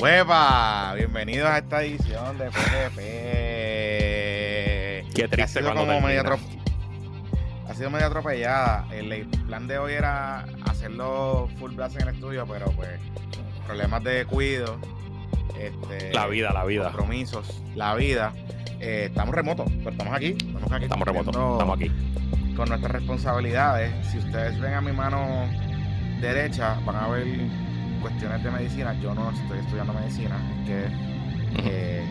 Hueva, bienvenidos a esta edición de PPP. Qué triste ha sido cuando como atro- ha sido medio atropellada. El, plan de hoy era hacerlo full blast en el estudio, pero pues problemas de cuido, este, La vida, la vida. compromisos, la vida. Eh, estamos remotos, pero estamos aquí. Estamos aquí. Estamos remotos, estamos aquí. Con nuestras responsabilidades. Si ustedes ven a mi mano derecha, van a ver cuestiones de medicina. Yo no estoy estudiando medicina, es que eh,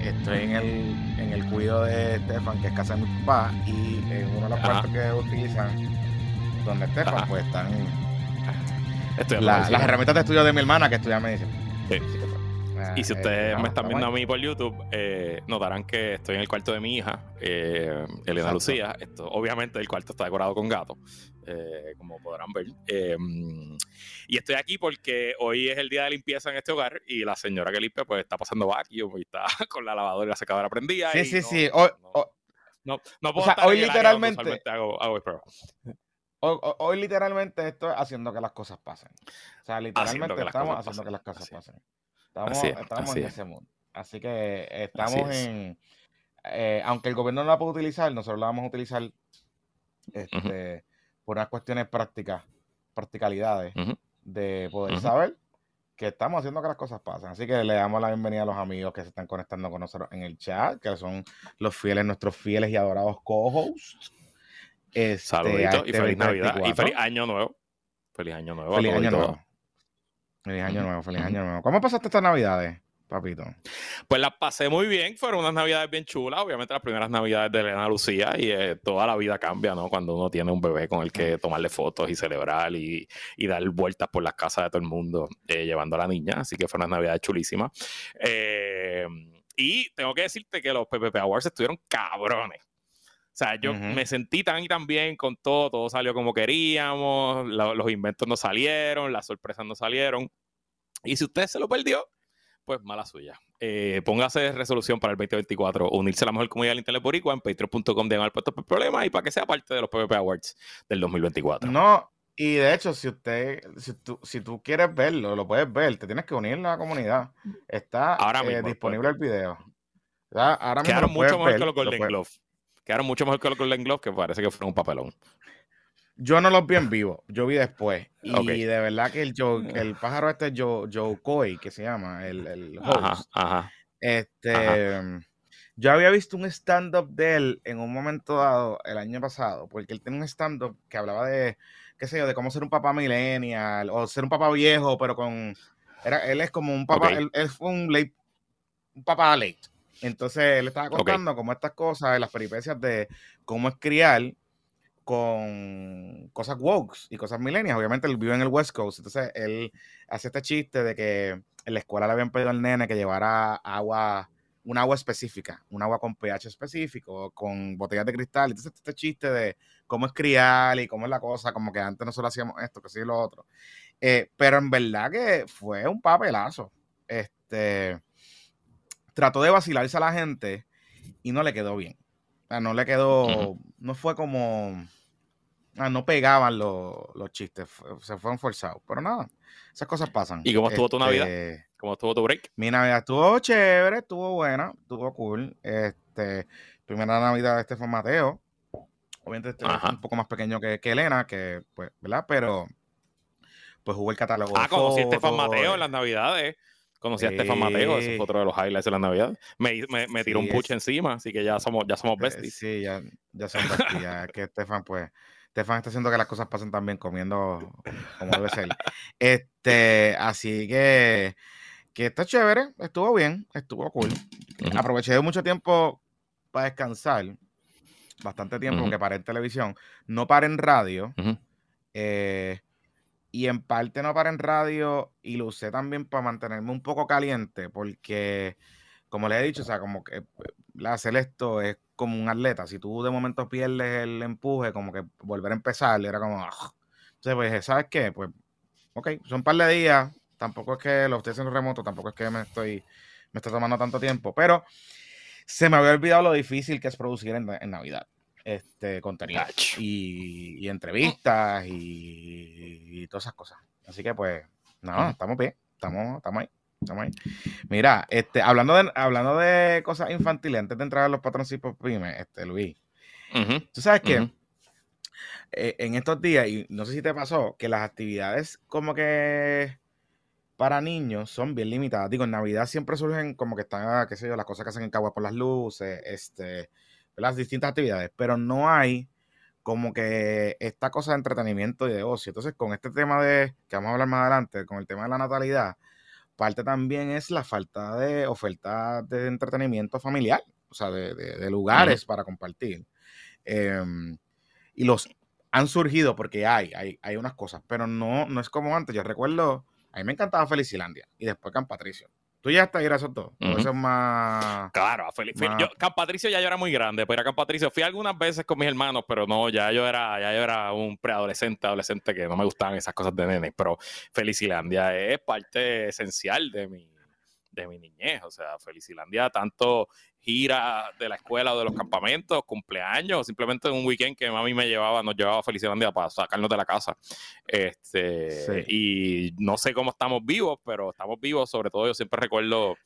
estoy en el, en el cuido de Estefan, que es casa de mi papá, y en uno de los cuartos que utilizan, donde Estefan, pues están la- las herramientas de estudio de mi hermana que estudia medicina. Sí. Eh, Y si eh, ustedes nada, me están viendo a mí por YouTube, eh, notarán que estoy en el cuarto de mi hija, eh, Elena Exacto. Lucía. Esto, obviamente el cuarto está decorado con gato, eh, como podrán ver. Eh, y estoy aquí porque hoy es el día de limpieza en este hogar y la señora que limpia pues está pasando vacuum y está con la lavadora y la secadora prendida. Sí, y sí, no- sí. Hoy, no- No, no puedo sea, estar hoy literalmente- hago, hoy- literalmente esto es haciendo que las cosas pasen. O sea, literalmente estamos haciendo que las cosas Así pasen. Estamos, es, estamos en es. ese mundo. Así que estamos es. en... eh, aunque el gobierno no la puede utilizar, nosotros la vamos a utilizar este, por unas cuestiones prácticas, practicalidades, de poder saber que estamos haciendo que las cosas pasen. Así que le damos la bienvenida a los amigos que se están conectando con nosotros en el chat, que son los fieles, nuestros fieles y adorados co-hosts. Este, Saluditos y este feliz Navidad y 2024. feliz año nuevo. Feliz año nuevo. Feliz año nuevo. Feliz año nuevo, feliz año nuevo. ¿Cómo pasaste estas navidades, papito? Pues las pasé muy bien, fueron unas navidades bien chulas, obviamente las primeras navidades de Elena Lucía y eh, toda la vida cambia, ¿no? Cuando uno tiene un bebé con el que tomarle fotos y celebrar y, y dar vueltas por las casas de todo el mundo eh, llevando a la niña, así que fueron unas navidades chulísimas. Eh, y tengo que decirte que los PPP Awards estuvieron cabrones. O sea, yo me sentí tan y tan bien con todo, todo salió como queríamos, la- los inventos no salieron, las sorpresas no salieron. Y si usted se lo perdió, pues mala suya. Eh, póngase resolución para el 2024, unirse a la mejor comunidad del Internet Boricua en patreon.com de puesto por problemas y para que sea parte de los PvP Awards del 2024. No, y de hecho, si usted, si tú, si tú quieres verlo, lo puedes ver, te tienes que unir a la comunidad. Está Ahora eh, mismo, pues. disponible el video. ¿verdad? Ahora mismo Quedaron mucho mejor ver, que los lo Golden Glove. Quedaron mucho mejor que los Golden Glove, que parece que fueron un papelón. Yo no los vi en vivo, yo vi después. Y de verdad que el, Joe- el pájaro este Joe, Joe Coy, que se llama, el, el host, ajá. este, yo había visto un stand-up de él en un momento dado el año pasado, porque él tiene un stand-up que hablaba de, qué sé yo, de cómo ser un papá millennial o ser un papá viejo, pero con, era, él es como un papá, él, él fue un late, un papá late. Entonces él estaba contando como estas cosas, las peripecias de cómo es criar con cosas woke y cosas millennials. Obviamente él vive en el West Coast, entonces él hace este chiste de que en la escuela le habían pedido al nene que llevara agua, un agua específica, un agua con pH específico, con botellas de cristal. Entonces este chiste de cómo es criar y cómo es la cosa, como que antes nosotros hacíamos esto, que sí y lo otro. Eh, pero en verdad que fue un papelazo. Este trató de vacilarse a la gente y no le quedó bien. O sea, no le quedó, no fue como, ah, no pegaban los, los chistes, fue- se fueron forzados. Pero nada, esas cosas pasan. ¿Y cómo estuvo tu Navidad? Este, ¿Cómo estuvo tu break? Mi Navidad estuvo chévere, estuvo buena, estuvo cool. Este, primera Navidad de Estefan Mateo. Obviamente este es un poco más pequeño que, que Elena, que pues, ¿verdad? Pero pues jugó el catálogo. Ah, conocí a fotos, Mateo eh, en las Navidades. Conocí a Estefan Mateo, ese fue otro de los highlights de las Navidades. Me, me, me tiró Sí, un push es- encima, así que ya somos, ya somos Eh, besties. Sí, ya, ya son besties, ya es que Estefan, pues, Estefan está haciendo que las cosas pasen también comiendo como debe ser. Este, así que, que está chévere, estuvo bien, estuvo cool. Aproveché mucho tiempo para descansar, bastante tiempo, Ujú. porque paré en televisión, no paré en radio, eh, y en parte no paré en radio y lo usé también para mantenerme un poco caliente, porque, como les he dicho, o sea, como que hacer esto es como un atleta. Si tú de momento pierdes el empuje, como que volver a empezar, era como. Entonces, pues, ¿sabes qué? Pues, ok, son un par de días. Tampoco es que lo estoy haciendo remoto, tampoco es que me estoy. Me está tomando tanto tiempo, pero se me había olvidado lo difícil que es producir en Navidad este contenido y, y entrevistas y, y todas esas cosas. Así que pues, Ujú. estamos bien, estamos, estamos ahí. Mira, este, hablando de, hablando de cosas infantiles, antes de entrar a los patroncitos pymes, este, Luis, tú sabes que eh, en estos días, y no sé si te pasó, que las actividades como que para niños son bien limitadas. Digo, en Navidad siempre surgen como que están, qué sé yo, las cosas que hacen en Cagua por las luces, este, las distintas actividades, pero no hay como que esta cosa de entretenimiento y de ocio. Entonces, con este tema de, que vamos a hablar más adelante, con el tema de la natalidad, parte también es la falta de oferta de entretenimiento familiar, o sea, de, lugares para compartir. Em, y los han surgido porque hay, hay, hay unas cosas, pero no, no es como antes. Yo recuerdo, a mí me encantaba Felicilandia y después Can Patricio. Tú ya estás ir a esos dos. Eso es más. Claro, a Yo, Can Patricio ya yo era muy grande, pero a Can Patricio fui algunas veces con mis hermanos, pero no, ya yo era, ya yo era un preadolescente, adolescente que no me gustaban esas cosas de nene. Pero Felicilandia es parte esencial de mi, de mi niñez. O sea, Felicilandia, tanto gira de la escuela o de los campamentos, cumpleaños, simplemente un weekend que mami me llevaba, nos llevaba a Felicilandia para sacarnos de la casa. Este, Y no sé cómo estamos vivos, pero estamos vivos. Sobre todo, yo siempre recuerdo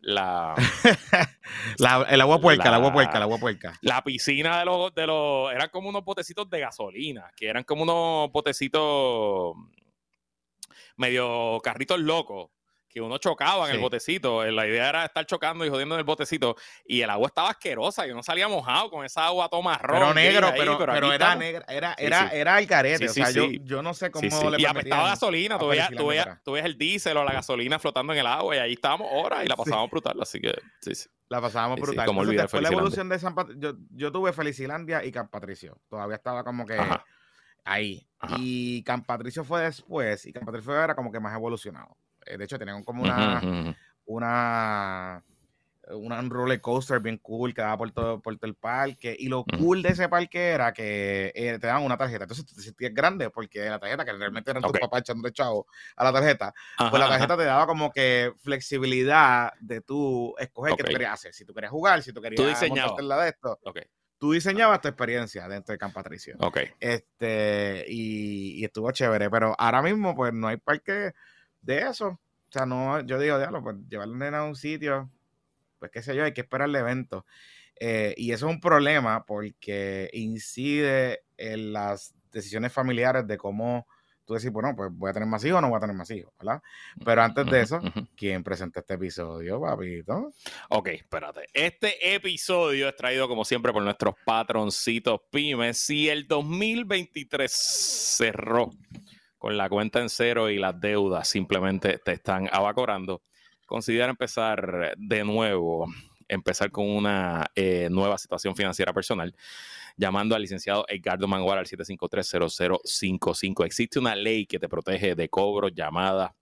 la, el agua puerca, el agua puerca, el agua puerca. La piscina de los, de los, eran como unos botecitos de gasolina, que eran como unos botecitos medio carritos locos, que uno chocaba en el botecito. Eh, la idea era estar chocando y jodiendo en el botecito. Y el agua estaba asquerosa y uno salía mojado con esa agua toma marrón. Pero negro, pero, pero, era negra, era, era, era el carete. o sea, yo, yo, no sé cómo le Y apestaba gasolina. Tú veías, tú, el diésel o la gasolina flotando en el agua y ahí estábamos horas y la pasábamos brutal. Así que, sí, sí. La pasábamos brutal. como después la evolución de San Patricio, yo, yo, tuve Felicilandia y Camp Patricio. Todavía estaba como que ahí. Y Camp Patricio fue después y Camp Patricio era como que más evolucionado. Eh, de hecho, tenían como una, una, una un roller coaster bien cool que daba por todo, por todo el parque. Y lo cool de ese parque era que eh, te daban una tarjeta. Entonces te sentías grande porque la tarjeta, que realmente eran tus papás echando chavo a la tarjeta, pues la tarjeta te daba como que flexibilidad de tú escoger qué tú querías hacer. Si tú querías jugar, si tú querías montarte la de esto. Tú diseñabas tu experiencia dentro de Camp Patricio. Este, y, y, estuvo chévere. Pero ahora mismo, pues no hay parque de eso. O sea, no, yo digo, diablo, pues llevarle a un sitio, pues qué sé yo, hay que esperar el evento. Eh, y eso es un problema porque incide en las decisiones familiares de cómo tú decís, bueno, pues voy a tener más hijos o no voy a tener más hijos, ¿verdad? Pero antes de eso, ¿quién presenta este episodio, papito? Ok, espérate. Este episodio es traído, como siempre, por nuestros patroncitos pymes. Si el 2023 cerró con la cuenta en cero y las deudas simplemente te están abacorando, considera empezar de nuevo, empezar con una eh, nueva situación financiera personal, llamando al licenciado Edgardo Mangual al 753-0055. Existe una ley que te protege de cobros, llamadas,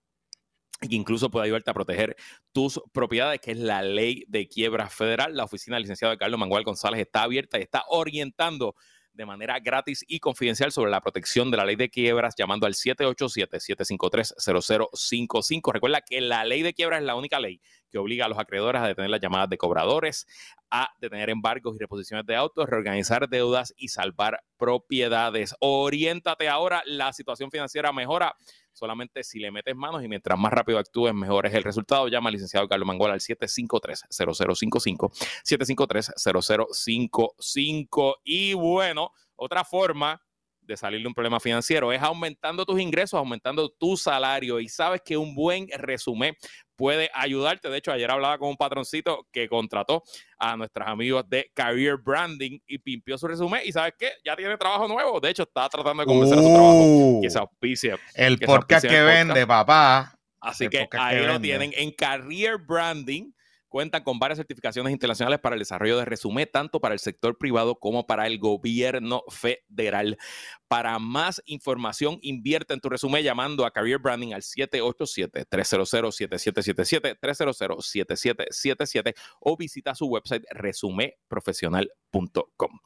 que incluso puede ayudarte a proteger tus propiedades, que es la ley de quiebra federal. La oficina del licenciado Edgardo Mangual González está abierta y está orientando de manera gratis y confidencial sobre la protección de la ley de quiebras llamando al 787-753-0055. Recuerda que la ley de quiebras es la única ley que obliga a los acreedores a detener las llamadas de cobradores, a detener embargos y reposiciones de autos, reorganizar deudas y salvar propiedades. Oriéntate ahora, la situación financiera mejora solamente si le metes manos y mientras más rápido actúes, mejor es el resultado. Llama al licenciado Carlos Mangola al 753-0055, 753-0055. Y bueno, otra forma de salir de un problema financiero es aumentando tus ingresos, aumentando tu salario. Y sabes que un buen resumen puede ayudarte. De hecho, ayer hablaba con un patroncito que contrató a nuestros amigos de Career Branding y pimpió su resumen. Y sabes qué? Ya tiene trabajo nuevo. De hecho, está tratando de convencer a su trabajo uh. que se auspicia. El podcast que vende, papá. Así que ahí lo tienen en Career Branding cuentan con varias certificaciones internacionales para el desarrollo de resumen, tanto para el sector privado como para el gobierno federal. Para más información, invierte en tu resumen llamando a Career Branding al 787-300-7777, 300-7777 o visita su website resumeprofesional.com.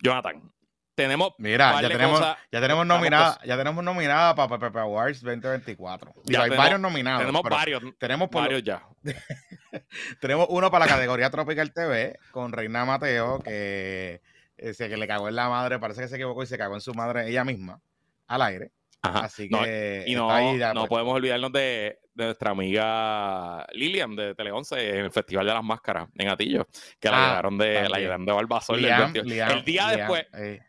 Jonathan, tenemos Mira, ya tenemos, ya tenemos nominada, ya tenemos nominada para Pepe Awards 2024. hay varios nominados. Tenemos varios. Tenemos varios ya. tenemos uno para la categoría Tropical TV con Reina Mateo, que, ese que le cagó en la madre, parece que se equivocó y se cagó en su madre ella misma al aire. Así que y no, no pues. podemos olvidarnos de, de nuestra amiga Lilian de Tele 11 en el Festival de las Máscaras en Atillo, que la ah, llegaron de la llegaron de Barbasol el día después,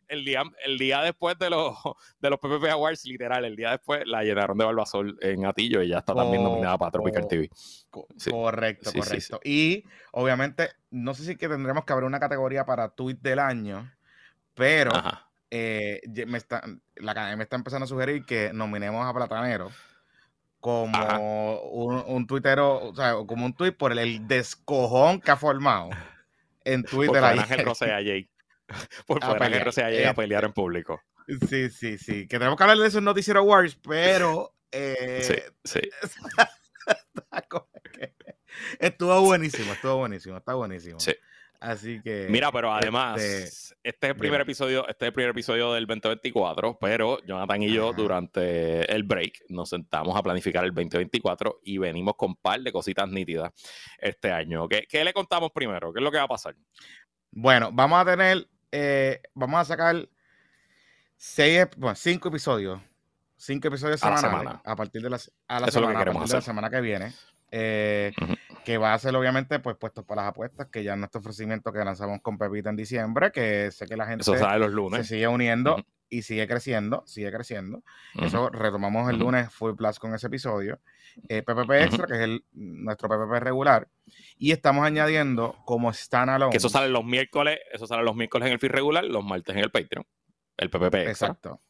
el día, el día después de los de los PPP Awards, literal, el día después la llenaron de Barbasol en Atillo y ya está también nominada para Tropical TV. Correcto, correcto. y obviamente, no sé si que tendremos que abrir una categoría para tweet del año, pero eh, me está, la academia está empezando a sugerir que nominemos a Platanero como un, un, tuitero, o sea, como un tuit por el, descojón que ha formado en Twitter. Por Ángel Rosea Jake. Por Ángel Jake a este pelear en público. Sí, sí, sí. Que tenemos que hablar de esos Noticiero Wars, pero. Eh, sí, sí. estuvo buenísimo, estuvo buenísimo, está buenísimo. Sí. Así que. Mira, pero además, este, este es el primer episodio, este es el primer episodio del 2024, pero Jonathan y yo, durante el break, nos sentamos a planificar el 2024 y venimos con un par de cositas nítidas este año. ¿Qué, ¿Qué, le contamos primero? ¿Qué es lo que va a pasar? Bueno, vamos a tener, eh, vamos a sacar seis, bueno, cinco episodios. Cinco episodios semanales a, partir de la, a la semana, a partir de la semana que viene. Eh, que va a ser obviamente pues puestos para las apuestas, que ya nuestro ofrecimiento que lanzamos con Pepita en diciembre, que sé que la gente los lunes. se sigue uniendo y sigue creciendo, sigue creciendo. Eso retomamos el lunes Full Plus con ese episodio. PPP eh, Extra, que es el, nuestro PPP regular. Y estamos añadiendo como standalone. Que eso sale los miércoles, eso sale los miércoles en el feed regular, los martes en el Patreon. El PPP Extra. Exacto.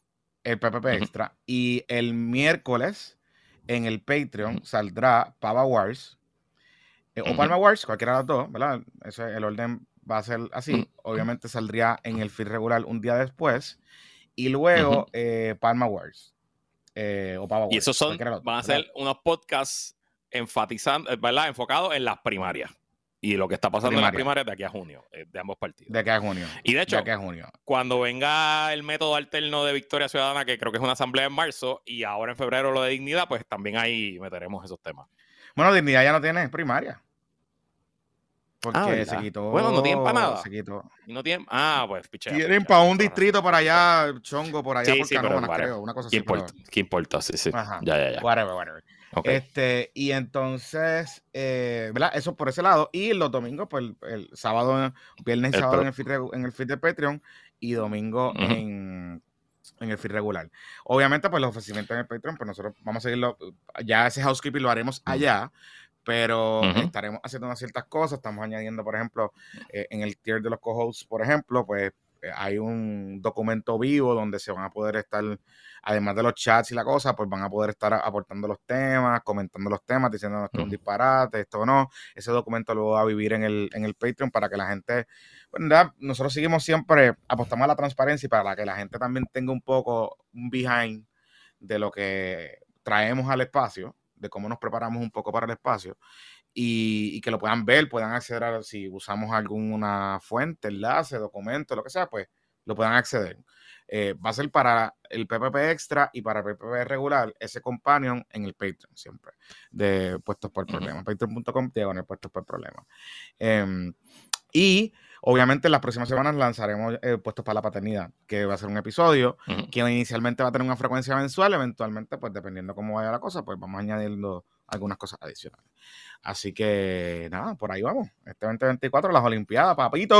El PPP Extra. Y el miércoles en el Patreon saldrá Pava Wars eh, o Palma Wars, cualquiera de las dos, ¿verdad? Ese, el orden va a ser así. Obviamente saldría en el feed regular un día después. Y luego eh, Palma Wars. Eh, o Pava Wars. Y esos son, van a ser unos podcasts enfatizando, ¿verdad? Enfocados en las primarias. Y lo que está pasando en las primarias de aquí a junio, de ambos partidos. De aquí a junio. Y de hecho, cuando venga el método alterno de Victoria Ciudadana, que creo que es una asamblea en marzo, y ahora en febrero lo de dignidad, pues también ahí meteremos esos temas. Bueno, dignidad ya no tiene primaria. Porque ah, se quitó. Bueno, no tienen para nada. Se quitó. Y no tienen. Ah, pues pichea. Tienen para un distrito para allá, chongo, por allá, sí, por sí, creo. Una cosa ¿Qué Importa? ¿Qué importa? Sí, sí. Ya, ya, ya. Whatever, whatever. Este, y entonces, eh, ¿verdad? Eso por ese lado. Y los domingos, pues el, sábado, viernes y sábado en el, feed, en el feed de Patreon y domingo en, en el feed regular. Obviamente, pues los ofrecimientos en el Patreon, pues nosotros vamos a seguirlo. Ya ese housekeeping lo haremos allá pero estaremos haciendo unas ciertas cosas. Estamos añadiendo, por ejemplo, eh, en el tier de los co-hosts, por ejemplo, pues hay un documento vivo donde se van a poder estar, además de los chats y la cosa, pues van a poder estar aportando los temas, comentando los temas, diciendo esto es un disparate, esto no. Ese documento lo va a vivir en el, en el Patreon para que la gente, bueno, pues, nosotros seguimos siempre, apostamos a la transparencia y para que la gente también tenga un poco un behind de lo que traemos al espacio de cómo nos preparamos un poco para el espacio y, que lo puedan ver, puedan acceder a si usamos alguna fuente, enlace, documento, lo que sea, pues lo puedan acceder. Eh, va a ser para el PPP extra y para el PPP regular, ese companion en el Patreon siempre, de puestos por problema. Patreon.com diagonal puestos por problema. Em, y Obviamente, en las próximas semanas lanzaremos eh, Puestos para la Paternidad, que va a ser un episodio que inicialmente va a tener una frecuencia mensual, eventualmente, pues dependiendo cómo vaya la cosa, pues vamos añadiendo algunas cosas adicionales. Así que nada, por ahí vamos. Este 2024, las Olimpiadas, papito.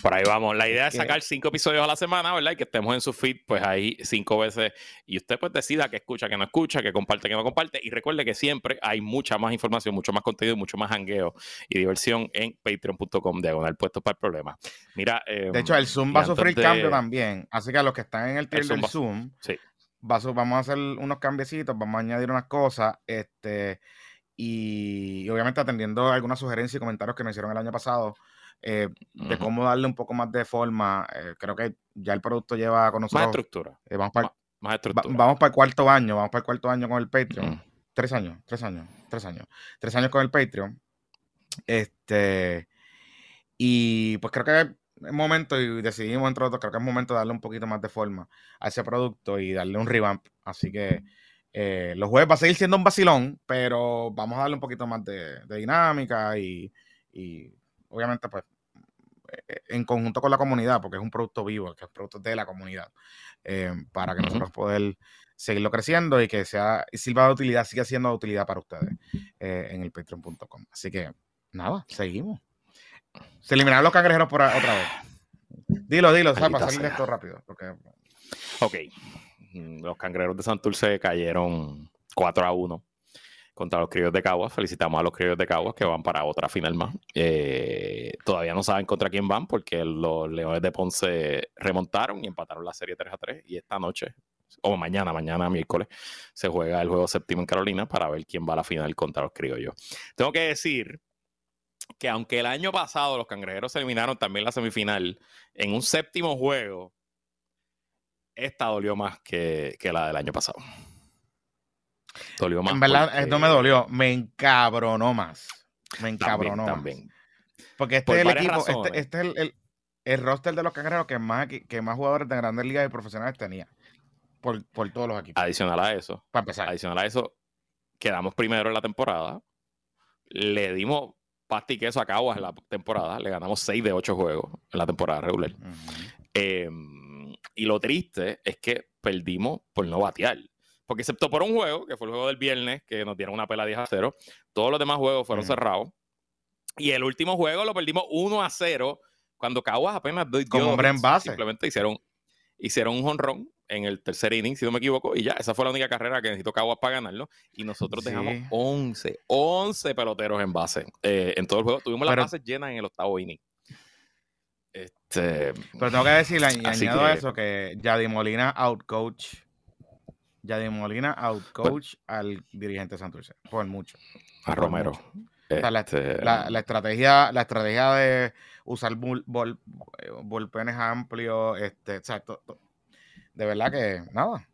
Por ahí vamos. La idea es sacar cinco episodios a la semana, ¿verdad? Y que estemos en su feed, pues ahí cinco veces. Y usted pues decida que escucha, que no escucha, que comparte, que no comparte. Y recuerde que siempre hay mucha más información, mucho más contenido, mucho más hangueo y diversión en patreon.com diagonal puesto para el problema. Mira. de hecho, el Zoom va a sufrir cambio también. Así que a los que están en el tier del Zoom, sí. Vamos a hacer unos cambiecitos, vamos a añadir unas cosas. Este y, obviamente atendiendo algunas sugerencias y comentarios que me hicieron el año pasado eh, de cómo darle un poco más de forma. Eh, creo que ya el producto lleva con nosotros. Más estructura. Eh, vamos, para, vamos para el cuarto año, vamos para el cuarto año con el Patreon. Tres años, tres años, tres años. Tres años con el Patreon. Este. Y pues creo que momento, y decidimos entre otros, creo que es momento de darle un poquito más de forma a ese producto y darle un revamp. Así que eh, los jueves va a seguir siendo un vacilón, pero vamos a darle un poquito más de, dinámica y, obviamente pues eh, en conjunto con la comunidad, porque es un producto vivo, que es un producto de la comunidad, eh, para que nosotros poder seguirlo creciendo y que sea sirva de utilidad, siga siendo de utilidad para ustedes eh, en el patreon.com. Así que nada, seguimos. Se eliminaron los cangrejeros por otra vez. Dilo, dilo, para salir de esto rápido. Ok. Mm, los cangrejeros de Santurce cayeron 4 a 1 contra los criollos de Caguas. Felicitamos a los criollos de Caguas que van para otra final más. Eh, todavía no saben contra quién van porque los Leones de Ponce remontaron y empataron la serie 3 a 3. Y esta noche, o mañana, mañana miércoles, se juega el juego séptimo en Carolina para ver quién va a la final contra los criollos. Tengo que decir que aunque el año pasado los cangrejeros se eliminaron también la semifinal en un séptimo juego, esta dolió más que, la del año pasado. Dolió más. En verdad, no me dolió, me encabronó más. Me encabronó también, Porque este es el equipo, este, este, es el, el, roster de los cangrejeros que más, que más jugadores de grandes ligas y profesionales tenía. Por, por todos los equipos. Adicional a eso. Para empezar. Adicional a eso, quedamos primero en la temporada. Le dimos pasti queso a Caguas en la temporada. Le ganamos 6 de 8 juegos en la temporada regular. Em, y lo triste es que perdimos por no batear. Porque excepto por un juego, que fue el juego del viernes, que nos dieron una pela 10 a 0, todos los demás juegos fueron cerrados. Y el último juego lo perdimos 1 a 0, cuando Caguas apenas dio Como hombre en base. Simplemente hicieron, hicieron un honrón en el tercer inning, si no me equivoco, y ya, esa fue la única carrera que necesitó Caguas para ganarlo. Y nosotros dejamos 11, 11 peloteros en base eh, en todo el juego. Tuvimos las bases llenas en el octavo inning. Este, Pero tengo que decirle, y añado eso, que Yadi Molina outcoach. Yadi Molina outcoach al dirigente Santurce, por mucho. A Romero. Este la, estrategia, la estrategia de usar bullpenes amplios, este, exacto de verdad que nada.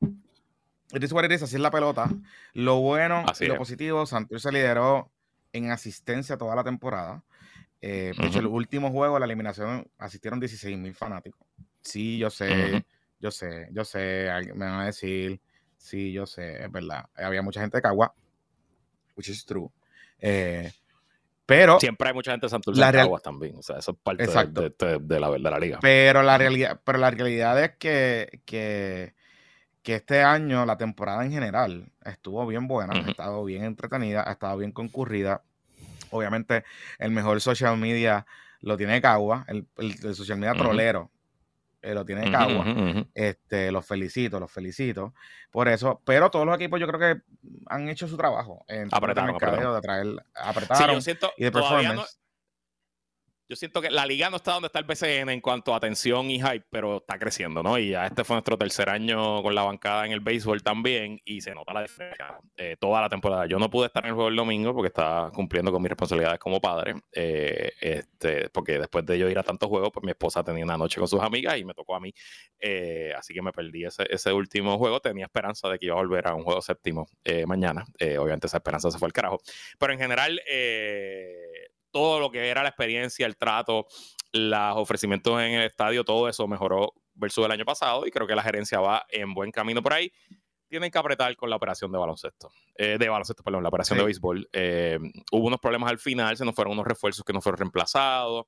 It is what it así es la pelota. Lo bueno y lo positivo, Santos se lideró en asistencia toda la temporada. Eh, hecho, el último juego, la eliminación, asistieron 16 mil fanáticos. Sí, yo sé, yo sé, yo sé, me van a decir, sí, yo sé, es verdad. Había mucha gente de Cagua, which is true. Eh, pero. Siempre hay mucha gente de Santurce la Caguas también. O sea, eso es parte de, la, de, la liga. Pero la realidad, pero la realidad es que, que, este año la temporada en general estuvo bien buena, ha estado bien entretenida, ha estado bien concurrida. Obviamente, el mejor social media lo tiene Cagua, el, el, social media trolero eh, lo tiene Cagua. Este, los felicito, los felicito por eso. Pero todos los equipos yo creo que han hecho su trabajo en apretaron, de traer, apretaron y de performance. Yo siento que la liga no está donde está el BCN en cuanto a atención y hype, pero está creciendo, ¿no? Y ya este fue nuestro tercer año con la bancada en el béisbol también y se nota la diferencia eh, toda la temporada. Yo no pude estar en el juego el domingo porque estaba cumpliendo con mis responsabilidades como padre, eh, este, porque después de yo ir a tantos juegos, pues mi esposa tenía una noche con sus amigas y me tocó a mí, eh, así que me perdí ese, ese, último juego. Tenía esperanza de que iba a volver a un juego séptimo mañana. obviamente esa esperanza se fue al carajo, pero en general todo lo que era la experiencia, el trato, los ofrecimientos en el estadio, todo eso mejoró versus el año pasado y creo que la gerencia va en buen camino por ahí. Tienen que apretar con la operación de baloncesto, eh, de baloncesto, perdón, la operación de béisbol. Eh, hubo unos problemas al final, se nos fueron unos refuerzos que no fueron reemplazados.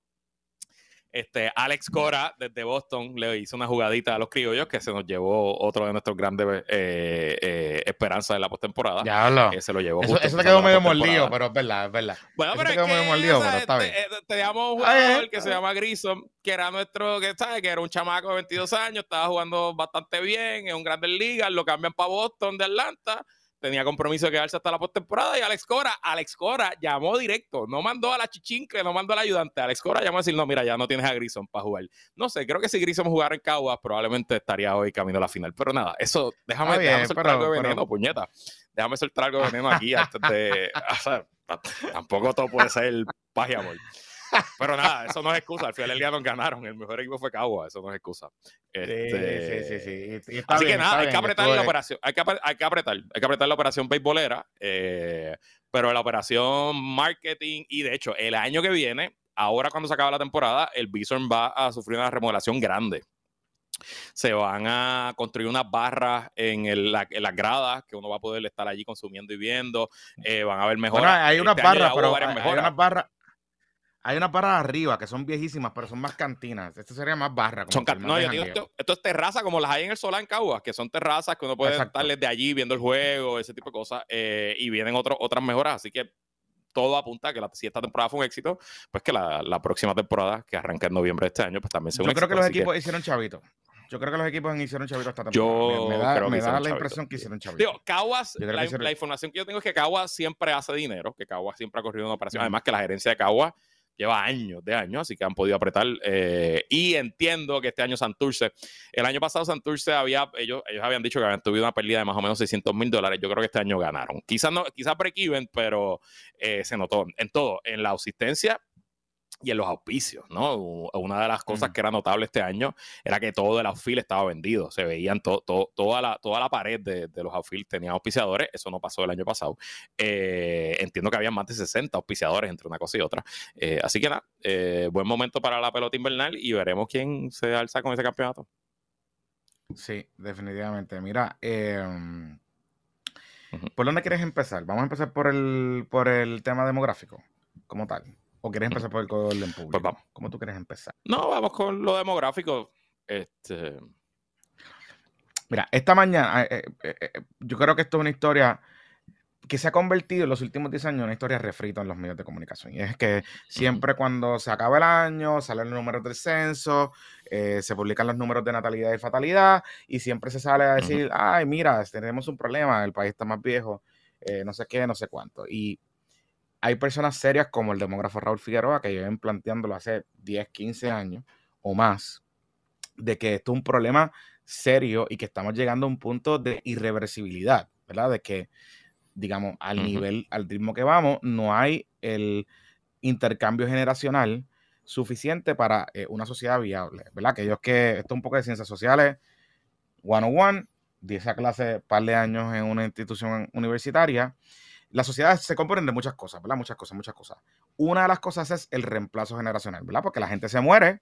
Este, Alex Cora desde Boston le hizo una jugadita a los criollos que se nos llevó otro de nuestros grandes eh, eh, esperanzas de la postemporada. Ya lo. se lo llevó. Eso, eso le quedó medio mordido, pero es verdad, es verdad. Bueno, pero, es que medio mordido, pero está bien. Te, un jugador que se llama Grissom, que era nuestro, que sabes, que era un chamaco de 22 años, estaba jugando bastante bien en un Grandes Ligas, lo cambian para Boston de Atlanta tenía compromiso de quedarse hasta la postemporada y Alex Cora, Alex Cora llamó directo, no mandó a la chichincle, no mandó al ayudante, Alex Cora llamó a decir, no, mira, ya no tienes a Grison para jugar. No sé, creo que si Grison jugara en Caguas, probablemente estaría hoy camino a la final, pero nada, eso, déjame, déjame soltar algo de veneno, puñeta, déjame soltar algo de veneno aquí antes de, tampoco todo puede ser paz y amor. Pero nada, eso no es excusa. Al final del día nos ganaron. El mejor equipo fue Cagua, eso no es excusa. Este... Sí, sí, sí. Así que nada, hay que apretar la operación. Hay que, hay que, apretar. Hay que apretar la operación beisbolera. Eh, pero la operación marketing y de hecho, el año que viene, ahora cuando se acaba la temporada, el Bison va a sufrir una remodelación grande se van a construir unas barras en, el, las gradas que uno va a poder estar allí consumiendo y viendo. Eh, van a haber mejoras. hay unas este barras, pero hay, unas barras, Hay unas barras arriba que son viejísimas, pero son más cantinas. Esto sería más barra. Son no, yo digo, esto, es terraza como las hay en el Solán Caguas, que son terrazas que uno puede estar desde allí viendo el juego, ese tipo de cosas. Eh, y vienen otras mejoras. Así que todo apunta a que la, si esta temporada fue un éxito, pues que la, próxima temporada, que arranca en noviembre de este año, pues también un Yo creo que los equipos hicieron chavito. Yo creo que los equipos hicieron chavito esta temporada. Yo me, da, me da la impresión que hicieron chavito. Digo, Caguas, la, información que yo tengo es que Caguas siempre hace dinero, que Caguas siempre ha corrido una operación. Además que la gerencia de Caguas lleva años de años, así que han podido apretar. Eh, y entiendo que este año Santurce, el año pasado Santurce había, ellos, ellos habían dicho que habían tenido una pérdida de más o menos 600 mil dólares. Yo creo que este año ganaron. Quizás no, quizás break-even, pero eh, se notó en todo, en la asistencia y en los auspicios, ¿no? Una de las cosas que era notable este año era que todo el outfield estaba vendido, se veían toda, la, toda la pared de, los outfield tenía auspiciadores, eso no pasó el año pasado. Eh, entiendo que había más de 60 auspiciadores entre una cosa y otra. Eh, así que nada, eh, buen momento para la pelota invernal y veremos quién se alza con ese campeonato. Sí, definitivamente. Mira, em, ¿por dónde quieres empezar? Vamos a empezar por el, por el tema demográfico, como tal. ¿O quieres empezar por el orden público? Pues vamos. ¿Cómo tú quieres empezar? No, vamos con lo demográfico. Este... Mira, esta mañana, eh, eh, eh, yo creo que esto es una historia que se ha convertido en los últimos 10 años en una historia refrita en los medios de comunicación. Y es que siempre cuando se acaba el año, salen los números del censo, se publican los números de natalidad y fatalidad, y siempre se sale a decir, ay, mira, tenemos un problema, el país está más viejo, no sé qué, no sé cuánto. Y hay personas serias como el demógrafo Raúl Figueroa que lleven planteándolo hace 10, 15 años o más, de que esto es un problema serio y que estamos llegando a un punto de irreversibilidad, ¿verdad? De que, digamos, al nivel, al ritmo que vamos, no hay el intercambio generacional suficiente para eh, una sociedad viable, ¿verdad? Aquellos que, esto es un poco de ciencias sociales, one-on-one, di esa clase par de años en una institución universitaria, la sociedad se compone de muchas cosas, ¿verdad? Muchas cosas, muchas cosas. Una de las cosas es el reemplazo generacional, ¿verdad? Porque la gente se muere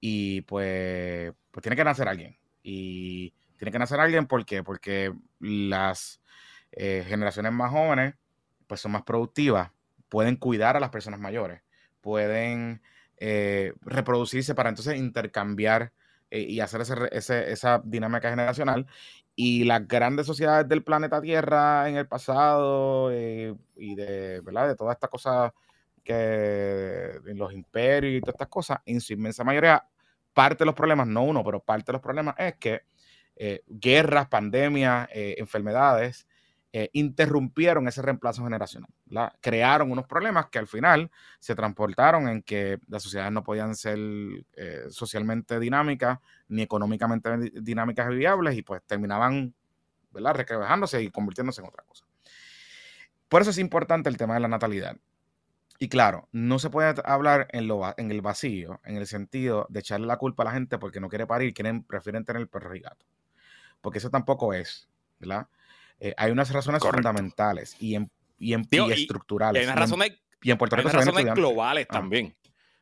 y pues, pues tiene que nacer alguien. Y tiene que nacer alguien ¿por qué? porque las eh, generaciones más jóvenes pues son más productivas, pueden cuidar a las personas mayores, pueden eh, reproducirse para entonces intercambiar eh, y hacer esa dinámica generacional. Y las grandes sociedades del planeta Tierra en el pasado eh, y de, ¿verdad? de todas estas cosas que los imperios y todas estas cosas, en su inmensa mayoría, parte de los problemas, no uno, pero parte de los problemas es que eh, guerras, pandemias, enfermedades, eh, interrumpieron ese reemplazo generacional. Crearon unos problemas que al final se transportaron en que las sociedades no podían ser eh, socialmente dinámicas ni económicamente dinámicas y viables y pues terminaban ¿verdad? y convirtiéndose en otra cosa. Por eso es importante el tema de la natalidad. Y claro, no se puede hablar en, lo, en el vacío, en el sentido de echarle la culpa a la gente porque no quiere parir, quieren, prefieren tener perro y gato. Porque eso tampoco es, ¿verdad? Eh, hay unas razones fundamentales y, en, y, en, estructurales. Y hay unas razones, y en Puerto Rico hay razones globales ah. también.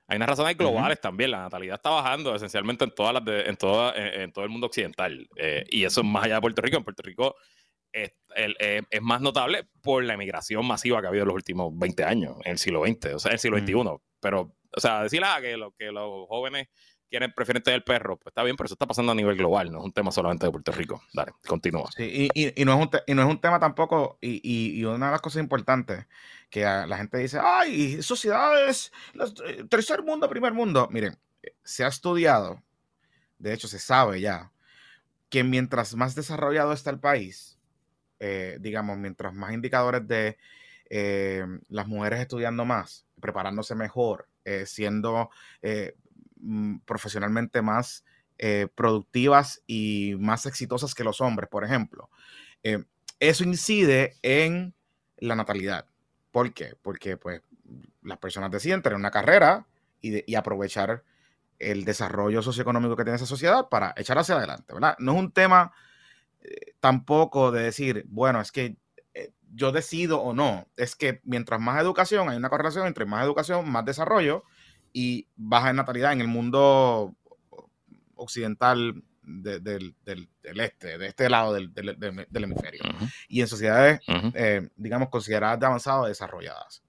Hay unas razones globales también. La natalidad está bajando esencialmente en todas las en, todo, en, todo el mundo occidental. Eh, y eso es más allá de Puerto Rico. En Puerto Rico es, eh, es, más notable por la emigración masiva que ha habido en los últimos 20 años, en el siglo XX, o sea, en el siglo XXI. Pero, o sea, decir ah, que, lo, que los jóvenes quieren, prefieren tener perro, pues está bien, pero eso está pasando a nivel global, no es un tema solamente de Puerto Rico. Dale, continúa. Sí, y, no, es un y no es un tema tampoco, y, una de las cosas importantes que la gente dice, ay, sociedades, eh, tercer mundo, primer mundo. Miren, se ha estudiado, de hecho se sabe ya, que mientras más desarrollado está el país, eh, digamos, mientras más indicadores de eh, las mujeres estudiando más, preparándose mejor, siendo Mm, profesionalmente más eh, productivas y más exitosas que los hombres, por ejemplo. Eh, eso incide en la natalidad. ¿Por qué? Porque pues, las personas deciden tener una carrera y, aprovechar el desarrollo socioeconómico que tiene esa sociedad para echar hacia adelante, ¿verdad? No es un tema eh, tampoco de decir, bueno, es que yo decido o no, es que mientras más educación, hay una correlación entre más educación, más desarrollo, y baja en natalidad en el mundo occidental del, este, de este lado del, hemisferio. Y en sociedades, eh, digamos, consideradas de avanzado desarrolladas.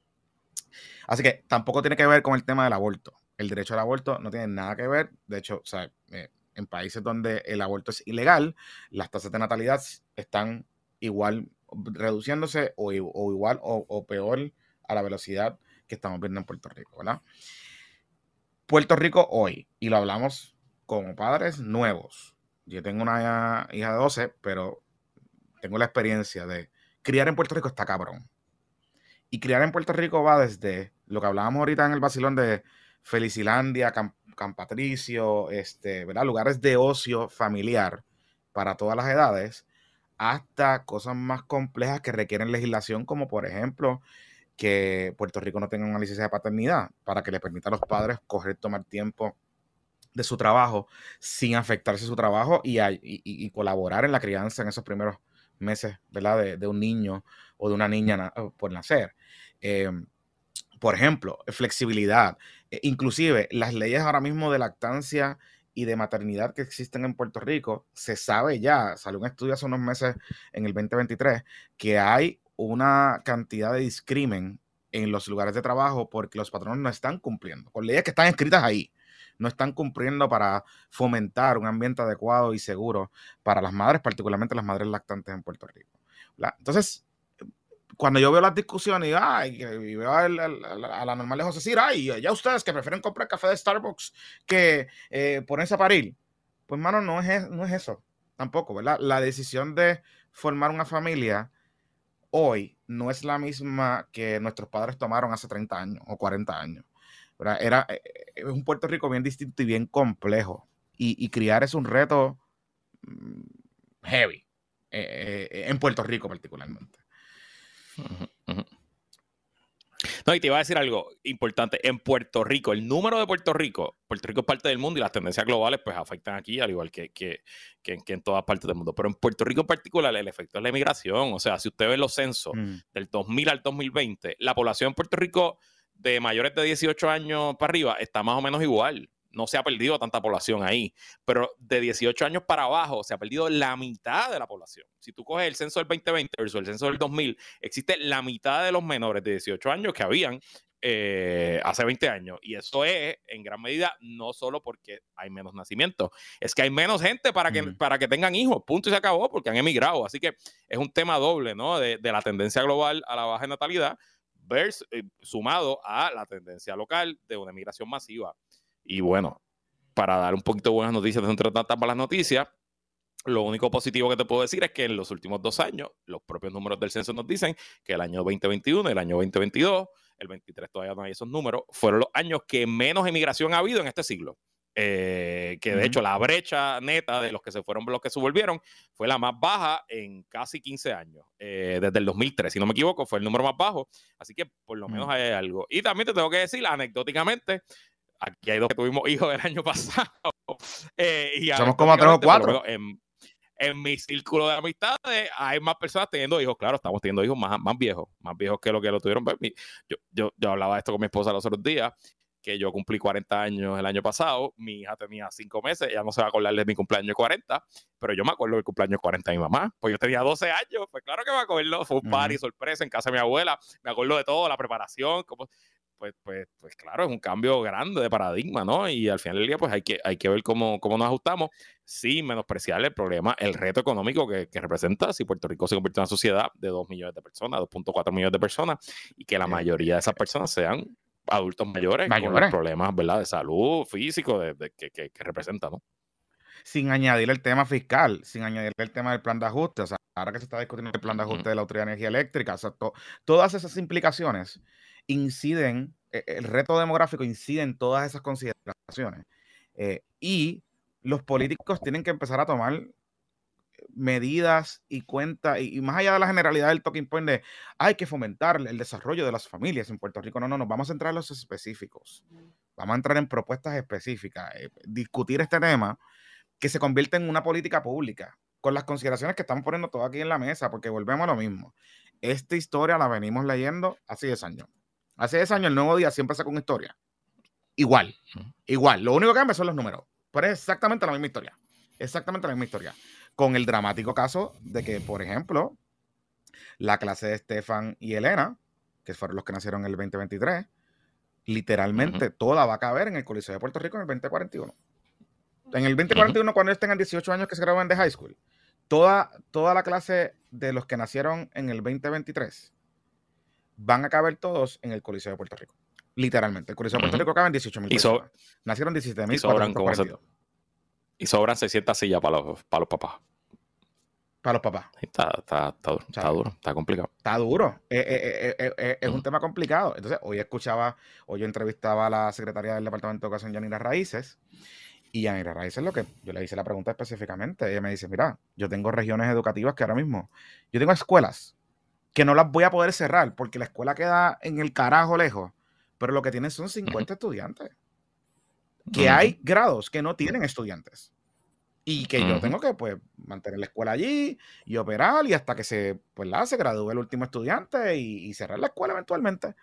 Así que tampoco tiene que ver con el tema del aborto. El derecho al aborto no tiene nada que ver. De hecho, eh, en países donde el aborto es ilegal, las tasas de natalidad están igual reduciéndose o, igual o, peor a la velocidad que estamos viendo en Puerto Rico, ¿verdad? Puerto Rico hoy, y lo hablamos como padres nuevos. Yo tengo una hija de 12, pero tengo la experiencia de criar en Puerto Rico está cabrón. Y criar en Puerto Rico va desde lo que hablábamos ahorita en el vacilón de Felicilandia, Camp, Patricio, este, ¿verdad? lugares de ocio familiar para todas las edades, hasta cosas más complejas que requieren legislación, como por ejemplo que Puerto Rico no tenga una licencia de paternidad para que le permita a los padres coger, tomar tiempo de su trabajo sin afectarse su trabajo y, colaborar en la crianza en esos primeros meses, ¿verdad? De, un niño o de una niña por nacer. Em, por ejemplo, flexibilidad. E, inclusive las leyes ahora mismo de lactancia y de maternidad que existen en Puerto Rico, se sabe ya, salió un estudio hace unos meses en el 2023, que hay una cantidad de discrimen en los lugares de trabajo porque los patronos no están cumpliendo con leyes que están escritas ahí. No están cumpliendo para fomentar un ambiente adecuado y seguro para las madres, particularmente las madres lactantes en Puerto Rico. Entonces, cuando yo veo las discusiones y, ay, y veo a, la normal de José decir, ay, ya ustedes que prefieren comprar café de Starbucks que eh, ponerse a parir, pues, mano, no es, no es eso tampoco, ¿verdad? La decisión de formar una familia hoy no es la misma que nuestros padres tomaron hace 30 años o 40 años. Era, eh, es un Puerto Rico bien distinto y bien complejo. Y, criar es un reto mm, heavy, eh, en Puerto Rico particularmente. No, y te iba a decir algo importante. En Puerto Rico, el número de Puerto Rico, Puerto Rico es parte del mundo y las tendencias globales pues afectan aquí, al igual que, que, en todas partes del mundo. Pero en Puerto Rico en particular, el efecto es la emigración. O sea, si usted ve los censos mm. del 2000 al 2020, la población en Puerto Rico de mayores de 18 años para arriba está más o menos igual no se ha perdido tanta población ahí, pero de 18 años para abajo se ha perdido la mitad de la población. Si tú coges el censo del 2020 versus el censo del 2000, existe la mitad de los menores de 18 años que habían eh, hace 20 años. Y eso es en gran medida no solo porque hay menos nacimientos, es que hay menos gente para que, para que tengan hijos, punto y se acabó, porque han emigrado. Así que es un tema doble, ¿no? De, la tendencia global a la baja natalidad versus, eh, sumado a la tendencia local de una emigración masiva. Y bueno, para dar un poquito de buenas noticias de entre tantas malas noticias, lo único positivo que te puedo decir es que en los últimos dos años, los propios números del censo nos dicen que el año 2021, el año 2022, el 23 todavía no hay esos números, fueron los años que menos emigración ha habido en este siglo. Eh, que de hecho la brecha neta de los que se fueron, los que se volvieron, fue la más baja en casi 15 años. Eh, desde el 2003, si no me equivoco, fue el número más bajo. Así que por lo menos hay algo. Y también te tengo que decir, anecdóticamente, Aquí hay dos que tuvimos hijos del año pasado. Eh, y Somos como tres o cuatro. En, mi círculo de amistades hay más personas teniendo hijos. Claro, estamos teniendo hijos más, más viejos, más viejos que lo que lo tuvieron. Pues, yo, yo, yo hablaba de esto con mi esposa los otros días que yo cumplí 40 años el año pasado, mi hija tenía 5 meses, ella no se va a acordar de mi cumpleaños de 40, pero yo me acuerdo del cumpleaños de 40 de mi mamá, pues yo tenía 12 años, pues claro que me acuerdo, fue un party sorpresa en casa de mi abuela, me acuerdo de todo, la preparación, como, pues, pues, pues claro, es un cambio grande de paradigma, ¿no? Y al final del día, pues hay que, hay que ver cómo, cómo nos ajustamos sin menospreciar el problema, el reto económico que, que, representa si Puerto Rico se convierte en una sociedad de 2 millones de personas, 2.4 millones de personas, y que la mayoría de esas personas sean adultos mayores, con los problemas, ¿verdad? De salud, físico, de, que, que, representa, ¿no? Sin añadir el tema fiscal, sin añadir el tema del plan de ajuste, o sea, ahora que se está discutiendo el plan de ajuste de la Autoridad de Energía Eléctrica, o sea, todas esas implicaciones inciden, e, el reto demográfico incide en todas esas consideraciones. Eh, y los políticos tienen que empezar a tomar medidas y cuenta, y, más allá de la generalidad del talking point de hay que fomentar el desarrollo de las familias en Puerto Rico, no, no, no, vamos a entrar en los específicos, vamos a entrar en propuestas específicas, eh, discutir este tema que se convierte en una política pública, con las consideraciones que estamos poniendo todo aquí en la mesa, porque volvemos a lo mismo. Esta historia la venimos leyendo hace 10 años. Hace 10 años el nuevo día siempre saca una historia. Igual, igual. Lo único que cambia son los números. Pero es exactamente la misma historia. Exactamente la misma historia. Con el dramático caso de que, por ejemplo, la clase de Estefan y Elena, que fueron los que nacieron en el 2023, literalmente toda va a caber en el Coliseo de Puerto Rico en el 2041. En el 2041, cuando ellos tengan 18 años que se gradúen de high school, toda, toda la clase de los que nacieron en el 2023 van a caber todos en el Coliseo de Puerto Rico. Literalmente. El Coliseo de Puerto Rico caben 18 mil personas. Nacieron 17 mil. Y sobran 600 sillas para los, para los papás. Para los papás. Está, está, está, duro, está complicado. Está duro. Eh, eh, eh, es un tema complicado. Entonces, hoy escuchaba, hoy yo entrevistaba a la secretaria del Departamento de Educación, Yanira Raíces, y Yanira Raíces lo que yo le hice la pregunta específicamente. Ella me dice, mira, yo tengo regiones educativas que ahora mismo, yo tengo escuelas que no las voy a poder cerrar porque la escuela queda en el carajo lejos, pero lo que tienen son 50 estudiantes. Que hay grados que no tienen estudiantes. Y que yo tengo que pues mantener la escuela allí y operar y hasta que se, pues, la, se gradúe el último estudiante y, cerrar la escuela eventualmente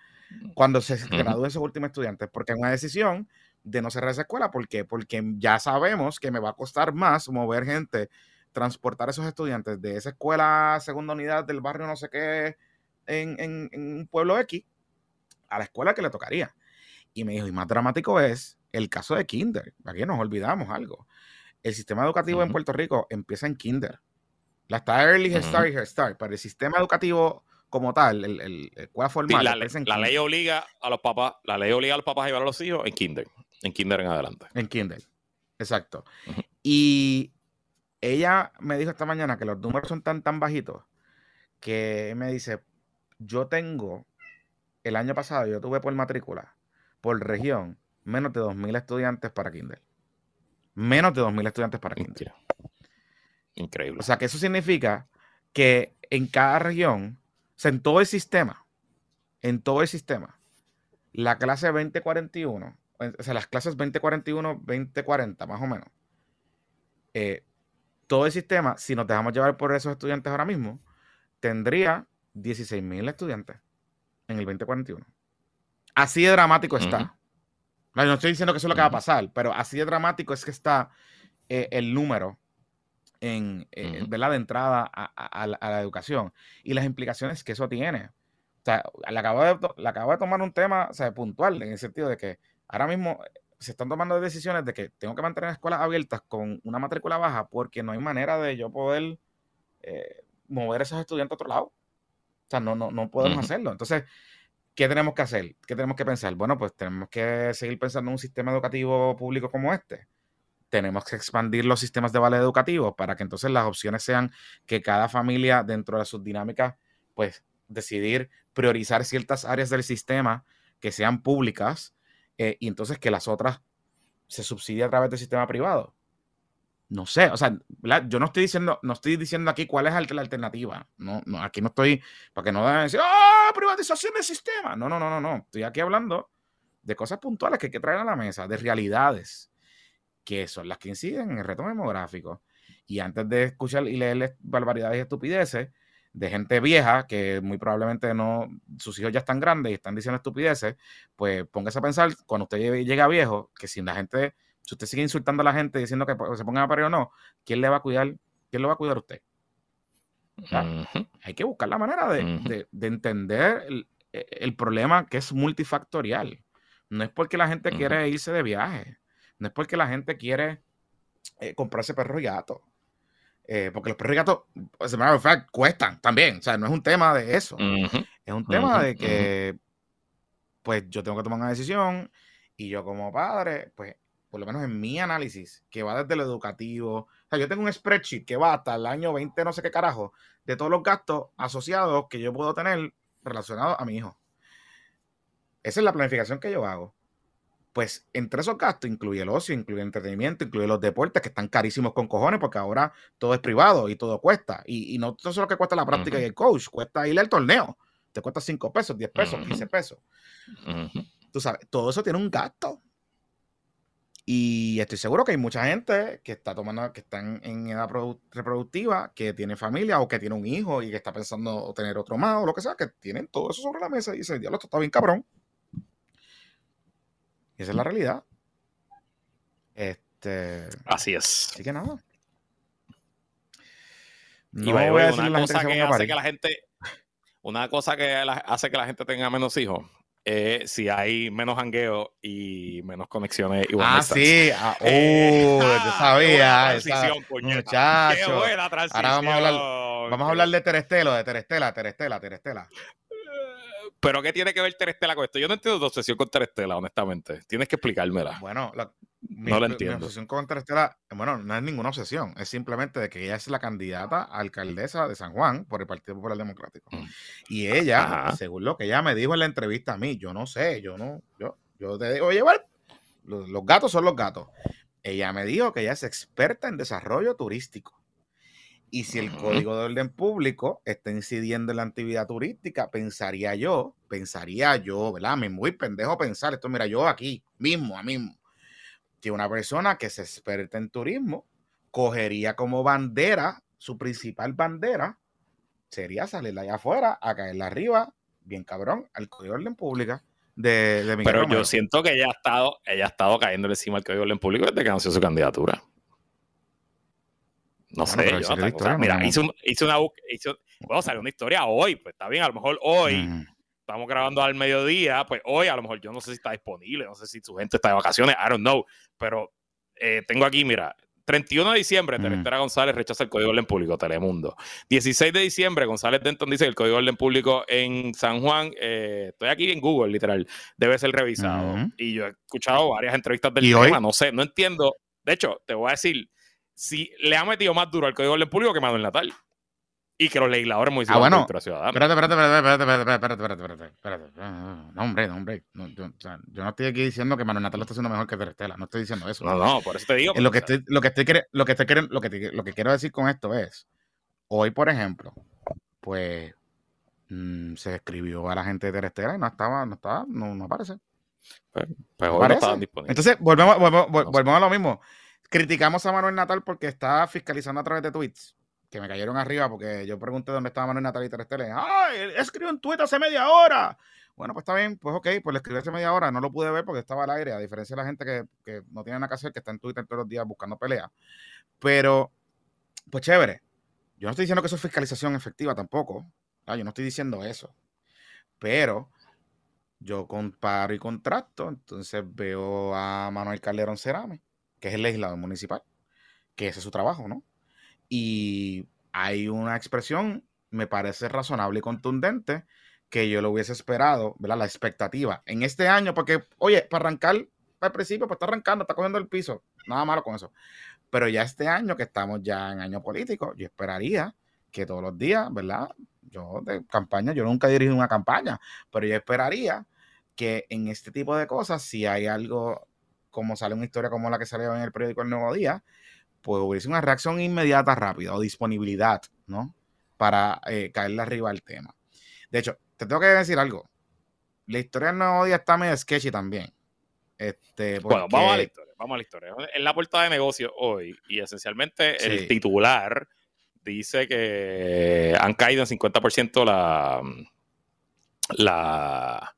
cuando se gradúen esos últimos estudiantes, porque es una decisión de no cerrar esa escuela. ¿Por qué? Porque ya sabemos que me va a costar más mover gente, transportar esos estudiantes de esa escuela segunda unidad del barrio no sé qué en, en un pueblo X a la escuela que le tocaría. Y me dijo, y más dramático es el caso de Kinder. Aquí nos olvidamos algo. El sistema educativo en Puerto Rico empieza en Kinder. La está Early, Start y Head Start, pero el sistema educativo como tal, el, el, escuela formal. la, ley obliga a los papás, la ley obliga a los papás a llevar a los hijos en Kinder, en Kinder en adelante. En Kinder, exacto. Y ella me dijo esta mañana que los números son tan, tan bajitos que me dice, yo tengo, el año pasado yo tuve por matrícula, por región, menos de 2.000 estudiantes para Kindle. Menos de 2.000 estudiantes para Kindle. Increíble. O sea, que eso significa que en cada región, o sea, en todo el sistema, en todo el sistema, la clase 2041, o sea, las clases 2041, 2040, más o menos, eh, todo el sistema, si nos dejamos llevar por esos estudiantes ahora mismo, tendría 16.000 estudiantes en el 2041. Así de dramático está. No, estoy diciendo que eso es lo que va a pasar, pero así de dramático es que está eh, el número en, eh, ¿verdad? de entrada a, la, educación y las implicaciones que eso tiene. O sea, le acabo de, le acabo de tomar un tema o sea, puntual en el sentido de que ahora mismo se están tomando decisiones de que tengo que mantener escuelas abiertas con una matrícula baja porque no hay manera de yo poder eh, mover a esos estudiantes a otro lado. O sea, no, no, no podemos hacerlo. Entonces, ¿qué tenemos que hacer? ¿Qué tenemos que pensar? Bueno, pues tenemos que seguir pensando en un sistema educativo público como este. Tenemos que expandir los sistemas de vale educativos para que entonces las opciones sean que cada familia dentro de sus dinámicas, pues decidir priorizar ciertas áreas del sistema que sean públicas eh, y entonces que las otras se subsidien a través del sistema privado. No sé, o sea, yo no estoy diciendo, no estoy diciendo aquí cuál es la alternativa. No, no, aquí no estoy para que no den decir, ¡ah, privatización del sistema! No, no, no, no, no. Estoy aquí hablando de cosas puntuales que hay que traer a la mesa, de realidades que son las que inciden en el reto demográfico. Y antes de escuchar y leer barbaridades y estupideces, de gente vieja que muy probablemente no, sus hijos ya están grandes y están diciendo estupideces, pues póngase a pensar cuando usted llega viejo, que si la gente, si usted sigue insultando a la gente diciendo que se pongan a parir o no, ¿quién le va a cuidar? ¿Quién lo va a cuidar a usted? Hay que buscar la manera de, entender e, el, problema que es multifactorial. No es porque la gente quiere irse de viaje, no es porque la gente quiere eh, comprarse perro y gato eh, porque los perros y gatos, as a matter of fact, cuestan también. O sea, no es un tema de eso. Es un tema de que, pues, yo tengo que tomar una decisión y yo como padre, pues, por lo menos en mi análisis, que va desde lo educativo. O sea, yo tengo un spreadsheet que va hasta el año 20, no sé qué carajo, de todos los gastos asociados que yo puedo tener relacionados a mi hijo. Esa es la planificación que yo hago pues entre esos gastos incluye el ocio, incluye el entretenimiento, incluye los deportes que están carísimos con cojones porque ahora todo es privado y todo cuesta. Y, no todo lo que cuesta la práctica y el coach, cuesta ir al torneo. Te cuesta 5 pesos, 10 pesos, 15 pesos. Tú sabes, todo eso tiene un gasto. Y estoy seguro que hay mucha gente que está tomando, que están en edad reproductiva, que tiene familia o que tiene un hijo y que está pensando tener otro más o lo que sea, que tienen todo eso sobre la mesa y dicen, diablo, esto está bien cabrón esa es la realidad. Este. Así es. Así que nada. No voy a decir una cosa que hace que la gente. una cosa que hace que la gente tenga menos hijos es si hay menos jangueo y menos conexiones. Y ah, sí. Ah, uh, yo sabía. Muchacho. Qué buena transición. Ahora vamos a hablar, vamos a hablar de Terestelo, de Terestela, Terestela, Terestela. Pero ¿qué tiene que ver Terestela con esto? Yo no entiendo tu obsesión con Terestela, honestamente. Tienes que explicármela. Bueno, no lo entiendo. Mi obsesión con Terestela, bueno, no es ninguna obsesión. Es simplemente de que ella es la candidata a alcaldesa de San Juan por el Partido Popular Democrático. Mm. Y ella, según lo que ella me dijo en la entrevista a mí, yo no sé, yo no, yo, yo te digo, oye, bueno, los, los gatos son los gatos. Ella me dijo que ella es experta en desarrollo turístico. Y si el código de orden público está incidiendo en la actividad turística, pensaría yo, pensaría yo, ¿verdad? Me muy pendejo pensar esto, mira, yo aquí mismo, a mismo, que una persona que se experta en turismo cogería como bandera, su principal bandera, sería salir allá afuera a caerle arriba, bien cabrón, al código de orden público. De, de Pero yo siento que ella ha estado, ella ha estado cayendo encima del código de orden público desde que anunció su candidatura. No sé, yo, mira, hice, una, hizo, bueno, salió una historia hoy, pues está bien, a lo mejor hoy, estamos grabando al mediodía, pues hoy a lo mejor yo no sé si está disponible, no sé si su gente está de vacaciones, I don't know, pero eh, tengo aquí, mira, 31 de diciembre, Terestera González rechaza el Código de Orden Público, Telemundo. 16 de diciembre, González Denton dice que el Código de Orden Público en San Juan, eh, estoy aquí en Google, literal, debe ser revisado. Y yo he escuchado varias entrevistas del tema, no sé, no entiendo. De hecho, te voy a decir, si le ha metido más duro al código del público que Manuel Natal. Y que los legisladores muy Ah, bueno. Ciudadana. Espérate, espérate, espérate, espérate, espérate, espérate, espérate, espérate. No, hombre, no, hombre. Yo, no estoy aquí diciendo que Manuel Natal lo está haciendo mejor que Terestela. No estoy diciendo eso. No, no, por eso te digo. Eh, lo que, lo, que estoy, lo, que estoy, lo, que lo que quiero decir con esto es, hoy, por ejemplo, pues mm, se escribió a la gente de Terestela y no estaba, no estaba, no, no aparece. Pues, pues hoy no estaban disponibles. Entonces, volvemos, volvemos, volvemos a lo mismo criticamos a Manuel Natal porque está fiscalizando a través de tweets que me cayeron arriba porque yo pregunté dónde estaba Manuel Natal y Terestele. ¡Ay! Escribió un tweet hace media hora. Bueno, pues está bien, pues ok, pues le escribí hace media hora, no lo pude ver porque estaba al aire, a diferencia de la gente que, no tiene nada que hacer, que está en Twitter todos los días buscando pelea. Pero, pues chévere. Yo no estoy diciendo que eso es fiscalización efectiva tampoco. yo no estoy diciendo eso. Pero yo comparo y contrasto, entonces veo a Manuel Calderón Cerame que es el legislador municipal, que ese es su trabajo, ¿no? Y hay una expresión, me parece razonable y contundente, que yo lo hubiese esperado, ¿verdad? La expectativa en este año, porque, oye, para arrancar al principio, pues está arrancando, está cogiendo el piso, nada malo con eso. Pero ya este año, que estamos ya en año político, yo esperaría que todos los días, ¿verdad? Yo de campaña, yo nunca dirigí una campaña, pero yo esperaría que en este tipo de cosas, si hay algo como sale una historia como la que salió en el periódico El Nuevo Día, pues hubiese una reacción inmediata, rápida o disponibilidad, ¿no? Para eh, caerle arriba al tema. De hecho, te tengo que decir algo. La historia del Nuevo Día está medio sketchy también. Este, Bueno, vamos a la historia. Vamos a la historia. En la puerta de negocio hoy, y esencialmente el titular dice que han caído en 50% la, la,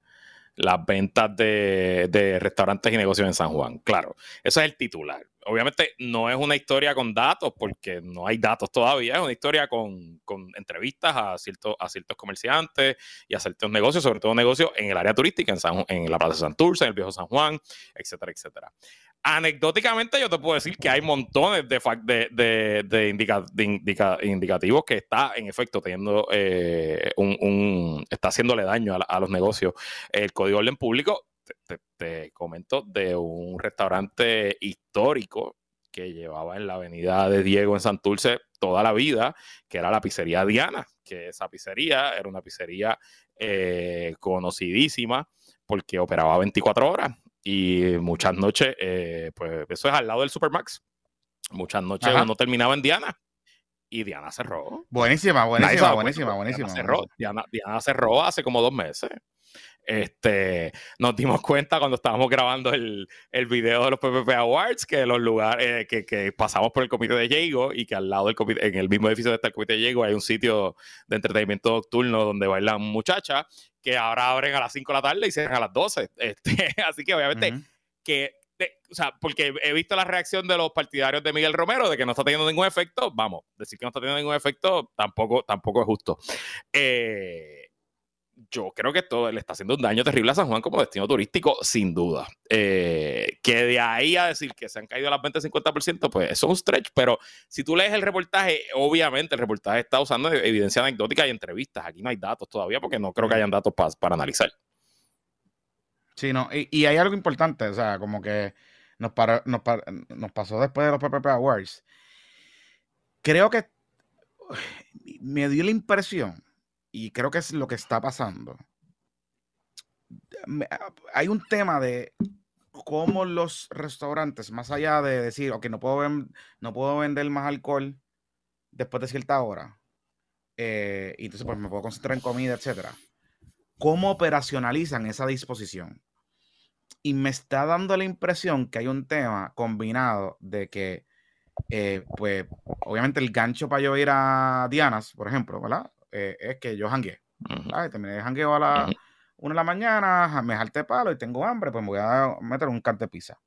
las ventas de, restaurantes y negocios en San Juan. Claro, eso es el titular. Obviamente no es una historia con datos, porque no hay datos todavía, es una historia con, entrevistas a ciertos, a ciertos comerciantes y a ciertos negocios, sobre todo negocios en el área turística, en, en la Plaza de Santurce, en el Viejo San Juan, etcétera, etcétera. Anecdóticamente, yo te puedo decir que hay montones de, de, de, indicativos que está, en efecto, teniendo eh, un, está haciéndole daño a, los negocios. El Código de Orden Público, te, comento, de un restaurante histórico que llevaba en la avenida de Diego en Santurce toda la vida, que era la pizzería Diana, que esa pizzería era una pizzería eh, conocidísima porque operaba 24 horas y muchas noches, eh, pues eso es al lado del Supermax. Muchas noches no terminaba en Diana y Diana cerró. Buenísima, buenísima, buenísima, buenísima. Diana cerró, Diana, cerró hace como dos meses. Este, nos dimos cuenta cuando estábamos grabando el, el video de los PPP Awards que los lugares eh, que, pasamos por el comité de Diego y que al lado del comité, en el mismo edificio de está el comité de Diego hay un sitio de entretenimiento nocturno donde bailan muchachas que ahora abren a las 5 de la tarde y cierran a las 12. Este, así que obviamente que, o sea, porque he visto la reacción de los partidarios de Miguel Romero de que no está teniendo ningún efecto, vamos, decir que no está teniendo ningún efecto tampoco, tampoco es justo. Eh, yo creo que esto le está haciendo un daño terrible a San Juan como destino turístico, sin duda. Eh, que de ahí a decir que se han caído las ventas 50%, pues eso es un stretch, pero si tú lees el reportaje, obviamente el reportaje está usando evidencia anecdótica y entrevistas. Aquí no hay datos todavía porque no creo que hayan datos para analizar. Sí, no, y, hay algo importante, o sea, como que nos, nos pasó después de los PPP Awards. Creo que me dio la impresión y creo que es lo que está pasando. Hay un tema de cómo los restaurantes, más allá de decir, ok, no puedo, no puedo vender más alcohol después de cierta hora, eh, y entonces pues me puedo concentrar en comida, etcétera. ¿Cómo operacionalizan esa disposición? Y me está dando la impresión que hay un tema combinado de que, eh, pues, obviamente el gancho para yo ir a Dianas, por ejemplo, ¿verdad? Eh, es que yo jangué. Terminé de jangueo a la una de la mañana, me jalté palo y tengo hambre, pues me voy a meter un cante pizza.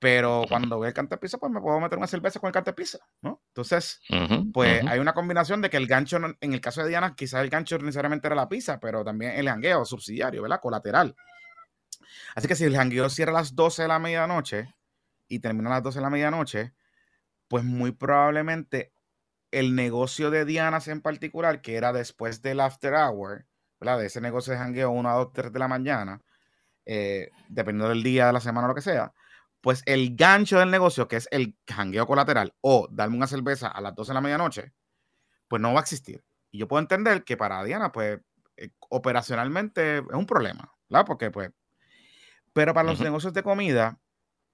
Pero cuando voy al cante pizza, pues me puedo meter una cerveza con el cante pizza, ¿no? Entonces, pues hay una combinación de que el gancho, en el caso de Diana, quizás el gancho necesariamente era la pizza, pero también el jangueo subsidiario, ¿verdad? Colateral. Así que si el jangueo cierra a las 12 de la medianoche y termina a las 12 de la medianoche, pues muy probablemente el negocio de Dianas en particular, que era después del after hour, ¿verdad? De ese negocio de jangueo 1 a 2, 3 de la mañana, eh, dependiendo del día, de la semana o lo que sea, pues el gancho del negocio, que es el jangueo colateral o darme una cerveza a las 12 de la medianoche, pues no va a existir. Y yo puedo entender que para Diana, pues eh, operacionalmente es un problema, ¿verdad? Porque pues, pero para los negocios de comida,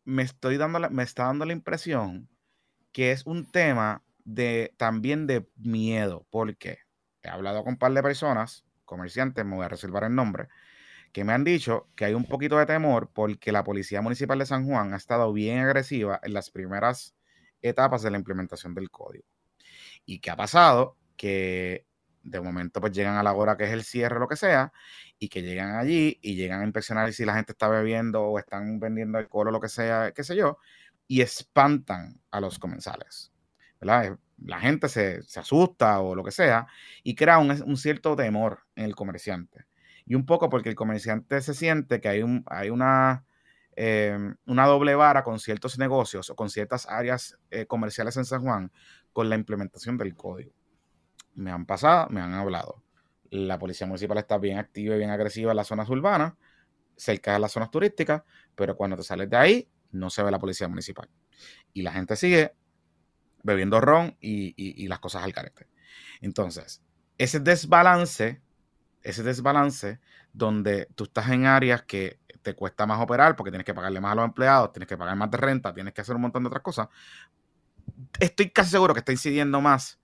me, estoy dando me está dando la impresión que es un tema de también de miedo, porque he hablado con un par de personas, comerciantes, me voy a reservar el nombre, que me han dicho que hay un poquito de temor porque la Policía Municipal de San Juan ha estado bien agresiva en las primeras etapas de la implementación del código. ¿Y qué ha pasado? Que de momento pues llegan a la hora que es el cierre lo que sea, y que llegan allí y llegan a inspeccionar si la gente está bebiendo o están vendiendo alcohol o lo que sea, qué sé yo, y espantan a los comensales. Eh, la gente se, asusta o lo que sea y crea un, cierto temor en el comerciante. Y un poco porque el comerciante se siente que hay, un, hay una, em, una doble vara con ciertos negocios o con ciertas áreas eh, comerciales en San Juan con la implementación del código. Me han pasado, me han hablado. La policía municipal está bien activa y bien agresiva en las zonas urbanas, cerca de las zonas turísticas, pero cuando te sales de ahí, no se ve la policía municipal. Y la gente sigue bebiendo ron y, las cosas al carácter. Entonces, ese desbalance, ese desbalance donde tú estás en áreas que te cuesta más operar porque tienes que pagarle más a los empleados, tienes que pagar más de renta, tienes que hacer un montón de otras cosas, estoy casi seguro que está incidiendo más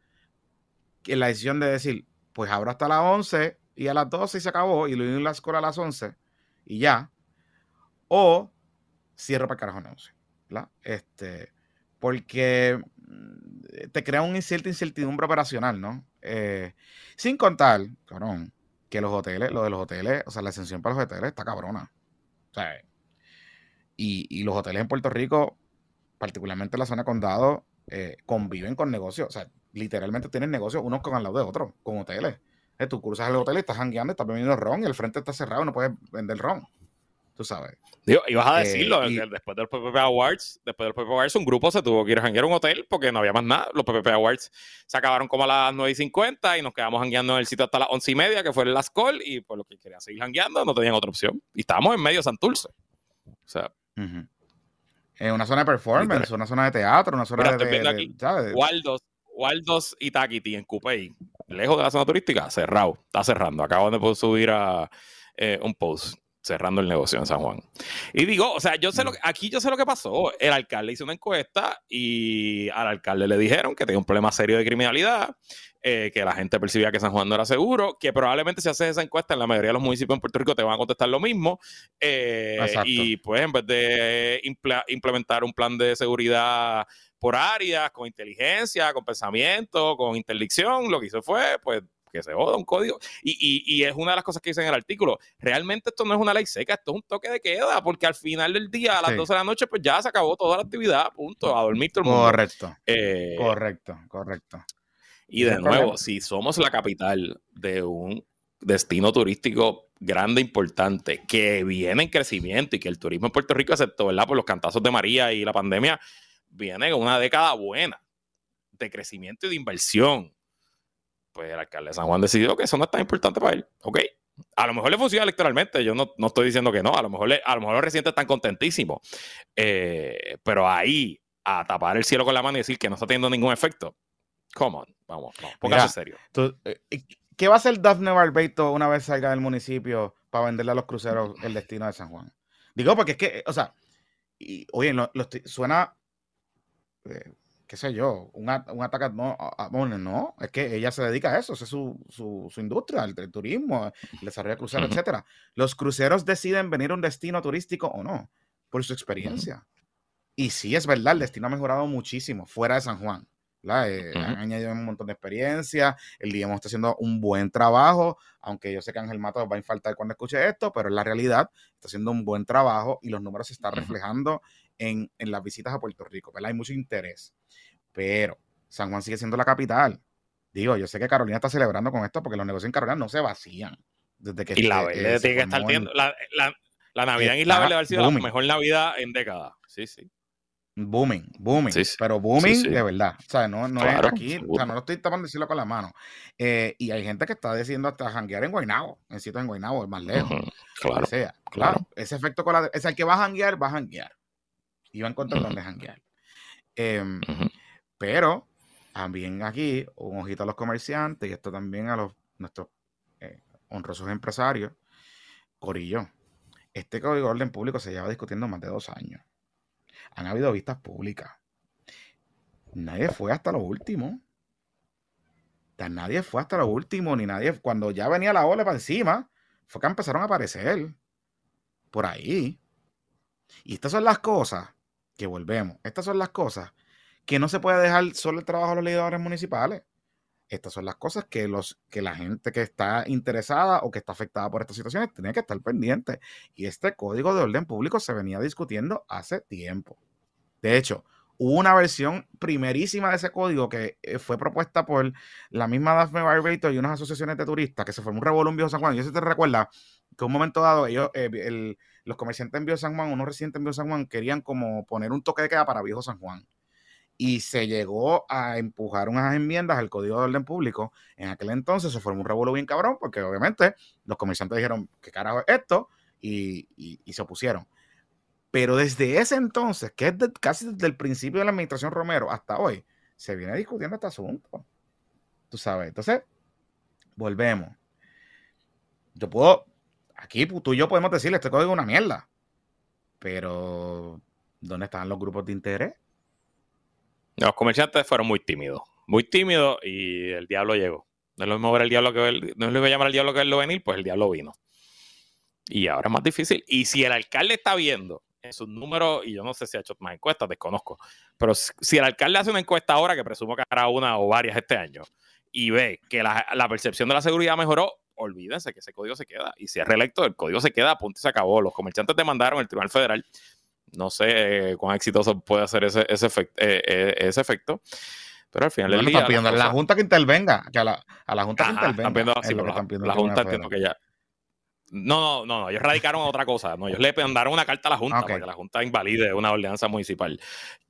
en la decisión de decir, pues ahora hasta las 11 y a las 12 y se acabó y lo en la escuela a las 11 y ya, o cierro para el carajo 11, ¿verdad? Este, porque te crea una cierta incertidumbre operacional, ¿no? Eh, sin contar, cabrón, que los hoteles, lo de los hoteles, o sea, la exención para los hoteles está cabrona. O sea, y, los hoteles en Puerto Rico, particularmente en la zona de condado, eh, conviven con negocios. O sea, literalmente tienen negocios unos con al lado de otros, con hoteles. Eh, tú cruzas el hotel y estás jangueando, estás bebiendo ron y el frente está cerrado, no puedes vender ron tú sabes. Digo, ibas a decirlo, eh, después del PPP Awards, después del PPP Awards, un grupo se tuvo que ir a janguear a un hotel porque no había más nada. Los PPP Awards se acabaron como a las 9 y 50 y nos quedamos jangueando en el sitio hasta las 11 y media, que fue el Last Call, y por lo que querían seguir jangueando, no tenían otra opción. Y estábamos en medio de Santurce. O sea. En una zona de performance, una zona de teatro, una zona de, Waldos, Waldos y Takiti en Coupey, lejos de la zona turística, cerrado, está cerrando. Acaban de subir a eh, un post cerrando el negocio en San Juan. Y digo, o sea, yo sé lo mm. aquí yo sé lo que pasó. El alcalde hizo una encuesta y al alcalde le dijeron que tenía un problema serio de criminalidad, eh, que la gente percibía que San Juan no era seguro, que probablemente si haces esa encuesta en la mayoría de los municipios en Puerto Rico te van a contestar lo mismo. Eh, y pues en vez de implementar un plan de seguridad por áreas, con inteligencia, con pensamiento, con interdicción, lo que hizo fue, pues, que se joda un código. Y, y, es una de las cosas que dice en el artículo. Realmente esto no es una ley seca, esto es un toque de queda, porque al final del día, a las 12 de la noche, pues ya se acabó toda la actividad, punto, a dormir todo el mundo. Correcto. Eh, correcto, correcto. Y de nuevo, si somos la capital de un destino turístico grande, importante, que viene en crecimiento y que el turismo en Puerto Rico, excepto ¿verdad? por los cantazos de María y la pandemia, viene una década buena de crecimiento y de inversión. Pues el alcalde de San Juan decidió que eso no es tan importante para él. Ok. A lo mejor le funciona electoralmente, yo no, estoy diciendo que no, a lo mejor, a lo mejor los residentes están contentísimos, eh, pero ahí a tapar el cielo con la mano y decir que no está teniendo ningún efecto, come on, vamos, vamos póngase serio. Eh, ¿Qué va a hacer Daphne Barbeito una vez salga del municipio para venderle a los cruceros el destino de San Juan? Digo, porque es que, o sea, oye, suena eh, qué sé yo, un, un ataque, no, no, es que ella se dedica a eso, es su, su, industria, el, turismo, el desarrollo de cruceros, etcétera. Los cruceros deciden venir a un destino turístico o no, por su experiencia. Y sí, es verdad, el destino ha mejorado muchísimo fuera de San Juan. Eh, han añadido un montón de experiencia, el día está haciendo un buen trabajo, aunque yo sé que Ángel Matos va a faltar cuando escuche esto, pero en la realidad está haciendo un buen trabajo y los números se están reflejando en, en, las visitas a Puerto Rico, ¿verdad? Hay mucho interés pero San Juan sigue siendo la capital. Digo, yo sé que Carolina está celebrando con esto porque los negocios en Carolina no se vacían. Desde que Isla Verde tiene que estar viendo. La, la, Navidad en Isla Verde ha sido la mejor Navidad en décadas. Sí, sí. Booming, booming, pero booming de verdad. O sea, no, no es aquí, o sea, no lo estoy tapando decirlo con la mano. Eh, y hay gente que está decidiendo hasta janguear en Guaynabo, en sitio en Guaynabo, es más lejos. claro. sea, claro. Ese efecto con la. Es el que va a janguear, va a janguear. Va a encontrar dónde janguear. Eh, pero también aquí, un ojito a los comerciantes y esto también a los nuestros eh, honrosos empresarios. Corillo, este código de orden público se lleva discutiendo más de dos años. Han habido vistas públicas. Nadie fue hasta lo último. Nadie fue hasta lo último, ni nadie. Cuando ya venía la ola para encima, fue que empezaron a aparecer por ahí. Y estas son las cosas que volvemos. Estas son las cosas que no se puede dejar solo el trabajo de los legisladores municipales. Estas son las cosas que, los, que la gente que está interesada o que está afectada por estas situaciones tiene que estar pendiente. Y este código de orden público se venía discutiendo hace tiempo. De hecho, hubo una versión primerísima de ese código que eh, fue propuesta por la misma Daphne Barbato y unas asociaciones de turistas que se formó un revuelo en Viejo San Juan. Yo sé te recuerda que un momento dado ellos, eh, los comerciantes en Viejo San Juan, unos residentes en Viejo San Juan, querían como poner un toque de queda para Viejo San Juan y se llegó a empujar unas enmiendas al Código de Orden Público. En aquel entonces se formó un revuelo bien cabrón, porque obviamente los comerciantes dijeron, ¿qué carajo es esto? Y, se opusieron. Pero desde ese entonces, que es casi desde el principio de la administración Romero hasta hoy, se viene discutiendo este asunto. Tú sabes. Entonces, volvemos. Yo puedo, aquí tú y yo podemos decirle, este código es una mierda. Pero, ¿dónde están los grupos de interés? Los comerciantes fueron muy tímidos, muy tímidos y el diablo llegó. No es lo mismo ver el diablo que ver, no es lo mismo llamar al diablo que verlo venir, pues el diablo vino. Y ahora es más difícil. Y si el alcalde está viendo en sus números, y yo no sé si ha hecho más encuestas, desconozco, pero si el alcalde hace una encuesta ahora, que presumo que hará una o varias este año, y ve que la, percepción de la seguridad mejoró, olvídense que ese código se queda. Y si es reelecto, el código se queda, punto y se acabó. Los comerciantes demandaron el Tribunal Federal no sé cuán exitoso puede hacer ese, ese, eh, eh, ese efecto. Pero al final del día. pidiendo a la Junta que intervenga. Que a, la, a la Junta que intervenga. la, Junta entiendo que ya. No, no, no, ellos radicaron otra cosa. No, ellos le mandaron una carta a la Junta para que la Junta invalide una ordenanza municipal.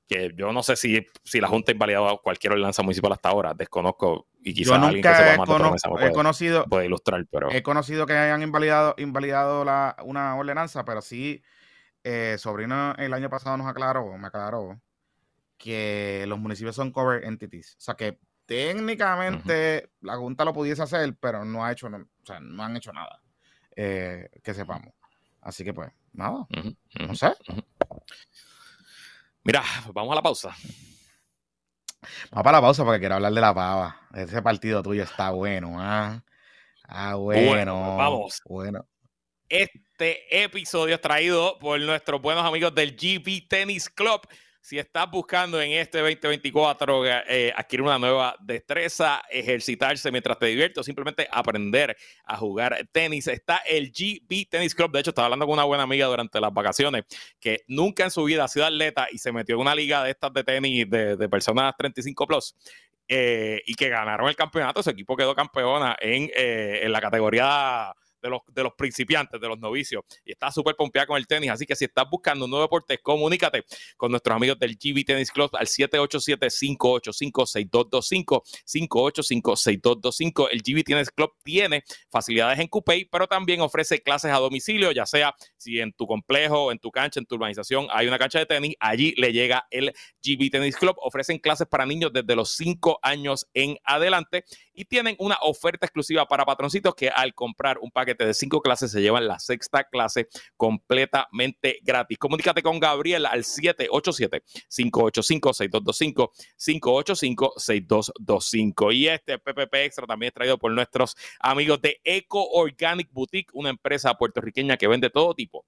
Que yo no sé si, si la Junta ha invalidado cualquier ordenanza municipal hasta ahora. Desconozco. Y quizás alguien que sepa más puede, he conocido, puede ilustrar, pero. He conocido que hayan invalidado, invalidado la, una ordenanza, pero sí eh, Sobrino el año pasado nos aclaró, me aclaró, que los municipios son cover entities. O sea que técnicamente la Junta lo pudiese hacer, pero no ha hecho, o sea, no han hecho nada eh, que sepamos. Así que pues, nada, no sé. Mira, vamos a la pausa. Vamos para la pausa porque quiero hablar de la pava. Ese partido tuyo está bueno, ¿ah? Ah, bueno. vamos. Bueno. Este episodio es traído por nuestros buenos amigos del GB Tennis Club. Si estás buscando en este 2024 eh, adquirir una nueva destreza, ejercitarse mientras te diviertes simplemente aprender a jugar tenis, está el GB Tennis Club. De hecho, estaba hablando con una buena amiga durante las vacaciones que nunca en su vida ha sido atleta y se metió en una liga de estas de tenis de, personas 35 plus eh, y que ganaron el campeonato. Su equipo quedó campeona eh, en la categoría de los, de los principiantes, de los novicios. Y está súper pompeada con el tenis. Así que si estás buscando un nuevo deporte, comunícate con nuestros amigos del GB Tennis Club al 787-585-6225. 585-6225. El GB Tennis Club tiene facilidades en Coupé, pero también ofrece clases a domicilio, ya sea si en tu complejo, en tu cancha, en tu urbanización hay una cancha de tenis, allí le llega el GB Tennis Club. Ofrecen clases para niños desde los 5 años en adelante y tienen una oferta exclusiva para patroncitos que al comprar un paquete de cinco clases se llevan la sexta clase completamente gratis. Comunícate con Gabriel al 787-585-6225, 585-6225. Y este PPP Extra también es traído por nuestros amigos de Eco Organic Boutique, una empresa puertorriqueña que vende todo tipo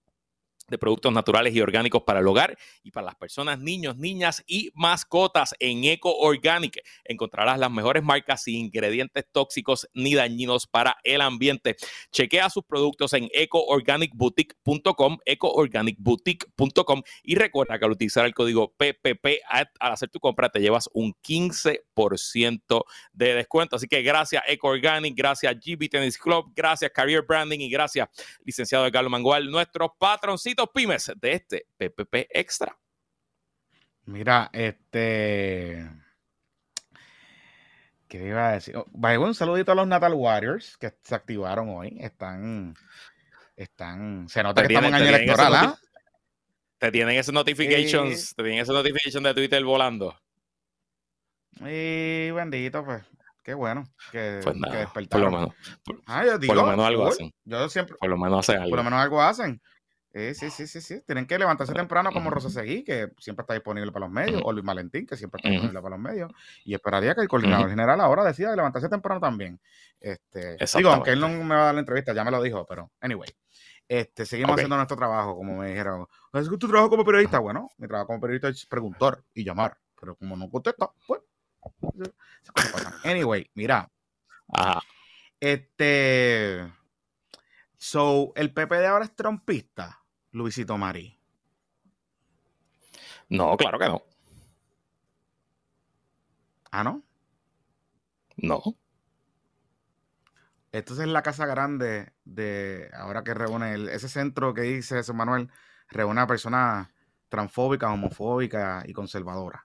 de productos naturales y orgánicos para el hogar y para las personas, niños, niñas y mascotas en Eco Organic. Encontrarás las mejores marcas sin ingredientes tóxicos ni dañinos para el ambiente. Chequea sus productos en ecoorganicboutique.com, ecoorganicboutique.com y recuerda que al utilizar el código PPP al hacer tu compra te llevas un 15% de descuento. Así que gracias Eco Organic, gracias GB Tennis Club, gracias Career Branding y gracias licenciado Carlos Mangual, nuestros patroncitos pymes de este PPP Extra. Mira, este. ¿Qué iba a decir? Oh, un saludito a los Natal Warriors que se activaron hoy. Están. Están. Se nota que estamos en año electoral, ¿ah? Te tienen esos notifications, te tienen esos notifications de Twitter volando. Y bendito, pues. Qué bueno que, pues Por lo menos, ah, por, lo menos algo hacen. Yo siempre. Por lo menos hacen algo. Por lo menos algo hacen. Eh, sí, sí, sí, sí. Tienen que levantarse temprano como Rosa Seguí, que siempre está disponible para los medios, o Luis Valentín, que siempre está disponible para los medios. Y esperaría que el coordinador general ahora decida levantarse temprano también. Este, digo, aunque él no me va a dar la entrevista, ya me lo dijo, pero anyway. Este, seguimos haciendo nuestro trabajo, como me dijeron. ¿Es tu trabajo como periodista? Bueno, mi trabajo como periodista es preguntar y llamar. Pero como no contesta, pues. Anyway, mira. Ajá. Este. So, el PP de ahora es trompista. Luisito Mari? No, claro que no. ¿Ah, no? No. Esto es la casa grande de, ahora que reúne ese centro que dice Jesús Manuel, reúne a personas transfóbicas, homofóbicas y conservadoras.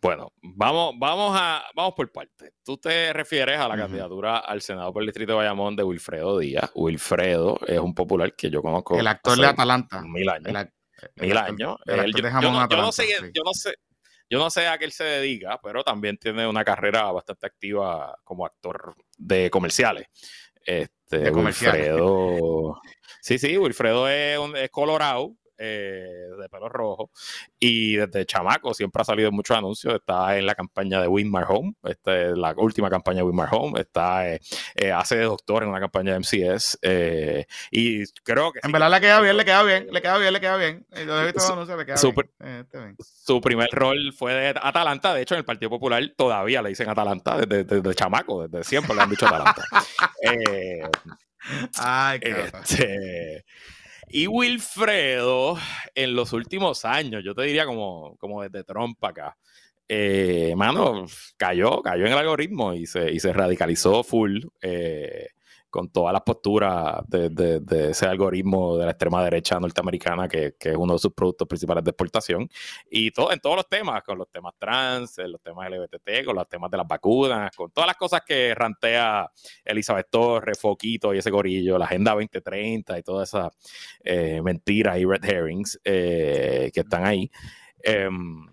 Bueno, vamos, vamos, a, vamos por partes. Tú te refieres a la candidatura al Senado por el Distrito de Bayamón de Wilfredo Díaz. Wilfredo es un popular que yo conozco. El actor de Atalanta. Mil años. mil años. yo, no, sé, yo, no sé, a qué él se dedica, pero también tiene una carrera bastante activa como actor de comerciales. Este, de Wilfredo. Sí, sí, Wilfredo es, un, es colorado, eh, de pelo rojo. Y desde chamaco siempre ha salido muchos anuncios. Está en la campaña de Winmar Home, esta es la última campaña de Winmar Home. Está, eh, eh, hace de doctor en una campaña de MCS. y creo que. En verdad le queda bien, le queda bien, le queda bien, le queda bien. su, primer rol fue de Atalanta. De hecho, en el Partido Popular todavía le dicen Atalanta desde, chamaco, desde siempre le han dicho Atalanta. Ay, qué este, y Wilfredo, en los últimos años, yo te diría como, como desde Trump acá, eh, mano, cayó, cayó en el algoritmo y se, y se radicalizó full. Eh, con todas las posturas de, ese algoritmo de la extrema derecha norteamericana, que, es uno de sus productos principales de exportación, y todo, en todos los temas, con los temas trans, los temas LGBTT, con los temas de las vacunas, con todas las cosas que rantea Elizabeth Torres, Foquito y ese gorillo, la Agenda 2030 y todas esas eh, mentiras y red herrings eh, que están ahí. Em,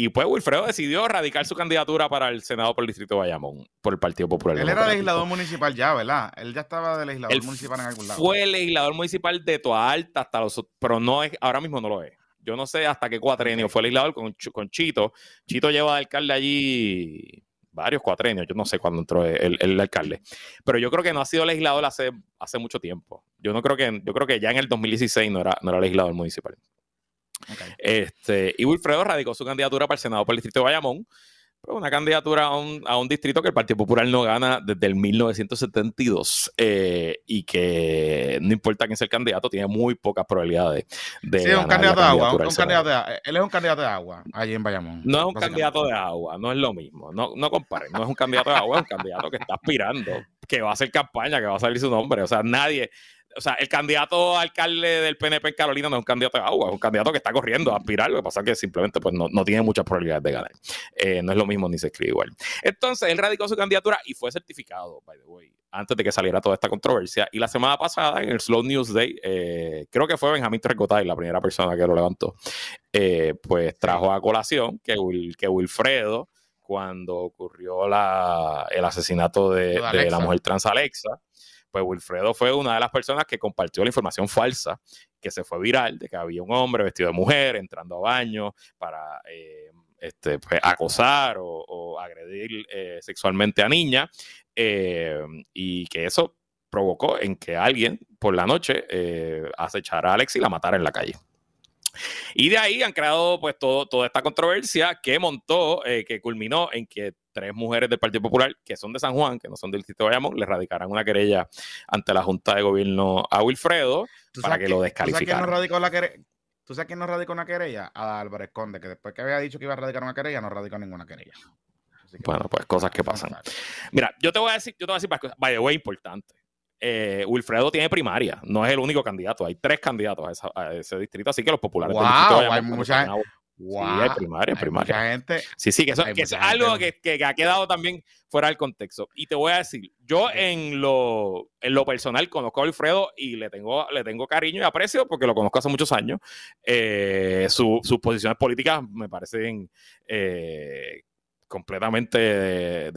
y pues Wilfredo decidió radicar su candidatura para el Senado por el Distrito de Bayamón, por el Partido Popular. Él era legislador municipal ya, ¿verdad? Él ya estaba de legislador municipal en algún lado. Fue legislador municipal de Toa Alta hasta los... Pero no es, ahora mismo no lo es. Yo no sé hasta qué cuatrenio fue legislador con, con Chito. Chito lleva de alcalde allí varios cuatrenios, yo no sé cuándo entró el, alcalde, pero yo creo que no ha sido legislador hace, hace mucho tiempo. Yo no creo que, yo creo que ya en el 2016 no era, no era legislador municipal. Este, y Wilfredo radicó su candidatura para el Senado por el Distrito de Bayamón. una candidatura a un, a un, distrito que el Partido Popular no gana desde el 1972 eh, y que no importa quién sea el candidato, tiene muy pocas probabilidades de. Sí, un candidato de agua. Un, candidato de, él es un candidato de agua allí en Bayamón. No es un candidato de agua, no es lo mismo. No, no comparen, no es un candidato de agua, es un candidato que está aspirando, que va a hacer campaña, que va a salir su nombre. O sea, nadie o sea, el candidato alcalde del PNP en Carolina no es un candidato de agua, es un candidato que está corriendo a aspirar. Lo que pasa es que simplemente pues, no, tiene muchas probabilidades de ganar. Eh, no es lo mismo ni se escribe igual. Entonces, él radicó su candidatura y fue certificado, by the way, antes de que saliera toda esta controversia. Y la semana pasada, en el Slow News Day, eh, creo que fue Benjamín Trecotay la primera persona que lo levantó, eh, pues trajo a colación que, que Wilfredo, cuando ocurrió el asesinato de, de la mujer trans Alexa, pues Wilfredo fue una de las personas que compartió la información falsa que se fue viral de que había un hombre vestido de mujer entrando a baño para eh, este, pues, acosar o, agredir eh, sexualmente a niña eh, y que eso provocó en que alguien por la noche acechara a Alex y la matara en la calle. Y de ahí han creado pues todo, toda esta controversia que montó, que culminó en que tres mujeres del Partido Popular que son de San Juan, que no son del distrito de Bayamón, le radicarán una querella ante la Junta de Gobierno a Wilfredo para que, lo descalificara. ¿Tú sabes quién no radicó una querella? A Álvarez Conde, que después que había dicho que iba a radicar una querella, no radicó ninguna querella. bueno, pues cosas que pasan. Mira, yo te voy a decir, yo te voy a decir cosas, by the way, importante. Eh, Wilfredo tiene primaria, no es el único candidato, hay tres candidatos a, ese distrito, así que los populares wow, hay mucha, Wow. Sí, primaria, primaria. Gente, sí, sí, que eso, es algo que, que, ha quedado también fuera del contexto. Y te voy a decir, yo en lo, en lo personal conozco a Alfredo y le tengo, le tengo cariño y aprecio porque lo conozco hace muchos años. Eh, sus posiciones políticas me parecen eh, completamente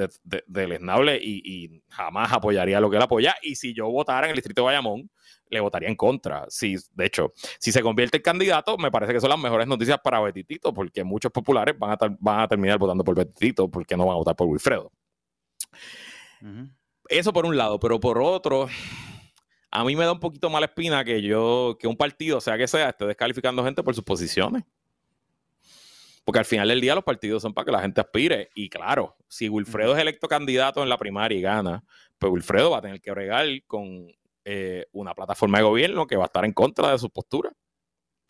deleznables y, y, jamás apoyaría lo que él apoya. Y si yo votara en el distrito de Bayamón, le votaría en contra. Si, de hecho, si se convierte en candidato, me parece que son las mejores noticias para Betitito, porque muchos populares van a, van a terminar votando por Betitito porque no van a votar por Wilfredo. Eso por un lado, pero por otro, a mí me da un poquito mala espina que yo, que un partido, sea que sea, esté descalificando gente por sus posiciones. Porque al final del día los partidos son para que la gente aspire. Y claro, si Wilfredo es electo candidato en la primaria y gana, pues Wilfredo va a tener que regar con eh, una plataforma de gobierno que va a estar en contra de su postura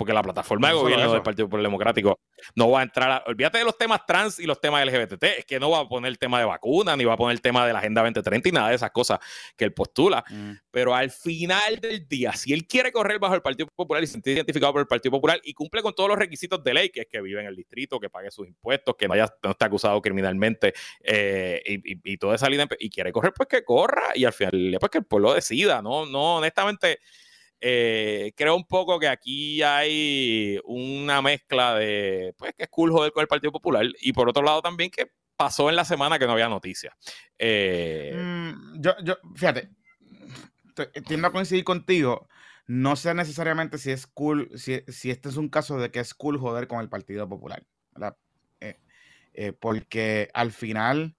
porque la plataforma de gobierno del Partido Popular Democrático no va a entrar a, olvídate de los temas trans y los temas LGBT, es que no va a poner el tema de vacuna, ni va a poner el tema de la Agenda 2030 y nada de esas cosas que él postula. Mm. Pero al final del día, si él quiere correr bajo el Partido Popular y sentirse identificado por el Partido Popular y cumple con todos los requisitos de ley, que es que vive en el distrito, que pague sus impuestos, que no, haya, no esté acusado criminalmente eh, y, y, toda esa línea, y quiere correr, pues que corra y al final, pues que el pueblo decida, ¿no? No, honestamente eh, creo un poco que aquí hay una mezcla de, pues, que es cool joder con el Partido Popular y por otro lado también que pasó en la semana que no había noticias. Eh, mm, yo, yo, fíjate, tiendo a coincidir contigo. No sé necesariamente si es cool, si, si, este es un caso de que es cool joder con el Partido Popular. Eh, porque al final,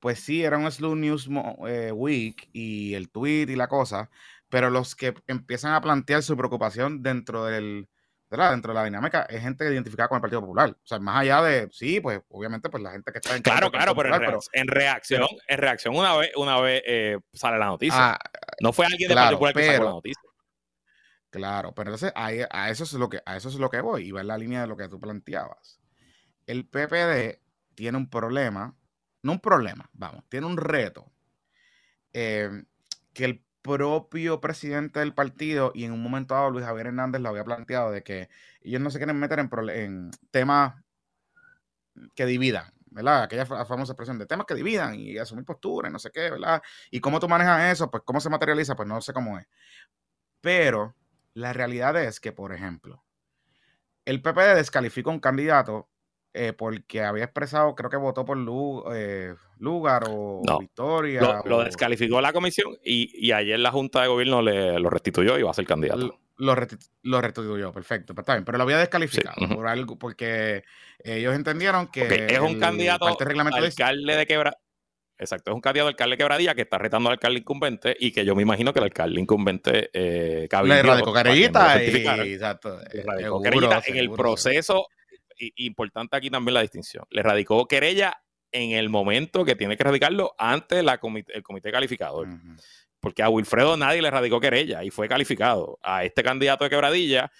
pues sí, era un Slow News Week y el tweet y la cosa, pero los que empiezan a plantear su preocupación dentro del dentro de la dinámica es gente identificada con el Partido Popular. O sea, más allá de, sí, pues obviamente pues la gente que está en Claro, claro, pero, en, reacción, en reacción una vez, una vez eh, sale la noticia. Ah, no fue alguien del Partido Popular que sacó la noticia. Claro, pero entonces a, eso es lo que, a eso es lo que voy y va en la línea de lo que tú planteabas. El PPD tiene un problema, no un problema, vamos, tiene un reto eh, que el propio presidente del partido y en un momento dado Luis Javier Hernández lo había planteado de que ellos no se quieren meter en, en temas que dividan, ¿verdad? Aquella famosa expresión de temas que dividan y asumir postura y no sé qué, ¿verdad? Y cómo tú manejas eso, pues cómo se materializa, pues no sé cómo es. Pero la realidad es que, por ejemplo, el PPD descalifica un candidato eh, porque había expresado, creo que votó por eh, Lugar o Victoria. Lo, descalificó la comisión y, ayer la Junta de Gobierno le, lo restituyó y va a ser candidato. Lo, restituyó, perfecto, pero pues está bien, pero lo había descalificado por algo, porque ellos entendieron que es un candidato alcalde de quebra. Exacto, es un candidato alcalde de quebradilla que está retando al alcalde incumbente y que yo me imagino que el alcalde incumbente eh, Le radicó querellita y, exacto, en el proceso importante aquí también la distinción. Le radicó querella en el momento que tiene que radicarlo ante la el comité calificador. Porque a Wilfredo nadie le radicó querella y fue calificado. A este candidato de quebradilla,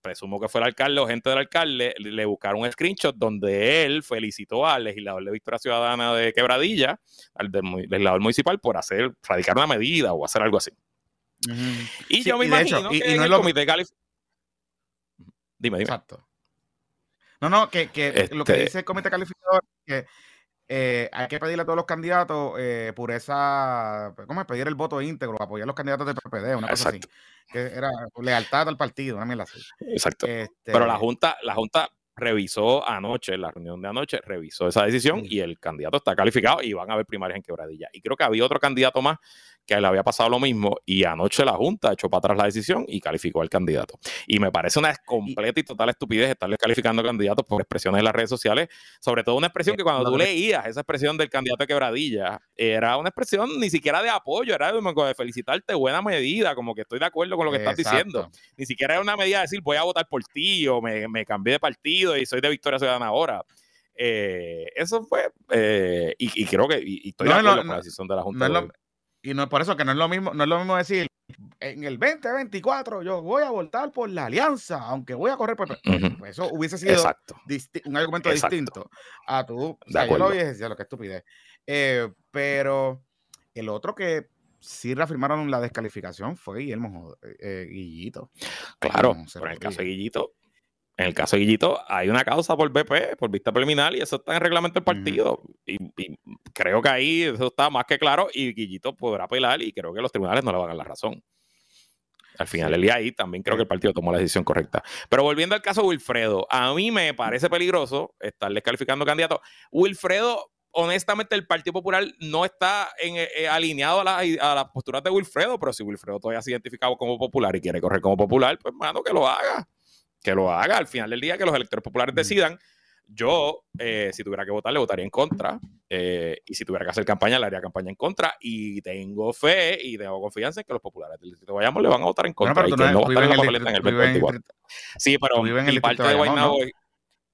presumo que fue el alcalde o gente del alcalde, le buscaron un screenshot donde él felicitó al legislador de Victoria Ciudadana de Quebradilla, al legislador municipal, por hacer, radicar una medida o hacer algo así. Y yo me imagino que en el comité calificador. Dime, dime. Exacto. No, no, que, lo que este dice el comité calificador es que eh, hay que pedirle a todos los candidatos eh, por esa, ¿cómo es? Pedir el voto íntegro, apoyar a los candidatos de PPD, una cosa así. Que era lealtad al partido, una mierda así. Exacto. Pero la este Junta, la Junta revisó anoche, la reunión de anoche, revisó esa decisión y el candidato está calificado y van a haber primarias en quebradilla. Y creo que había otro candidato más que le había pasado lo mismo y anoche la Junta echó para atrás la decisión y calificó al candidato. Y me parece una completa y total estupidez estarle calificando candidatos por expresiones en las redes sociales, sobre todo una expresión que cuando tú leías esa expresión del candidato de quebradilla, era una expresión ni siquiera de apoyo, era de felicitarte, buena medida, como que estoy de acuerdo con lo que estás diciendo. Ni siquiera era una medida de decir voy a votar por ti o me, me cambié de partido y soy de Victoria Ciudadana ahora. Eh, eso fue, eh, y, creo que y, estoy de acuerdo con la decisión de la Junta. Y no es por eso que no es lo mismo, no es lo mismo decir en el 2024 yo voy a votar por la alianza, aunque voy a correr por pues eso hubiese sido un argumento distinto a tú. O sea, yo lo hubiese lo que estupidez. Eh, pero el otro que sí reafirmaron la descalificación fue Guillermo eh, Guillito. Claro, por el caso de Guillito, en el caso de Guillito, hay una causa por BP, por vista preliminar, y eso está en el reglamento del partido. y, creo que ahí eso está más que claro, y Guillito podrá apelar, y creo que los tribunales no le van a dar la razón. Al final del día ahí también creo que el partido tomó la decisión correcta. Pero volviendo al caso de Wilfredo, a mí me parece peligroso estar descalificando candidatos. Wilfredo, honestamente, el Partido Popular no está eh, eh, alineado a, la, a las posturas de Wilfredo, pero si Wilfredo todavía se identificado como popular y quiere correr como popular, pues mano, que lo haga que lo haga al final del día, que los electores populares decidan. Yo, eh, si tuviera que votar, le votaría en contra. Eh, y si tuviera que hacer campaña, le haría campaña en contra. Y tengo fe y tengo confianza en que los populares del distrito Guayamo le van a votar en contra. y que no, va a estar en la papeleta en el 2024. Sí, pero mi parte de Guaynabo.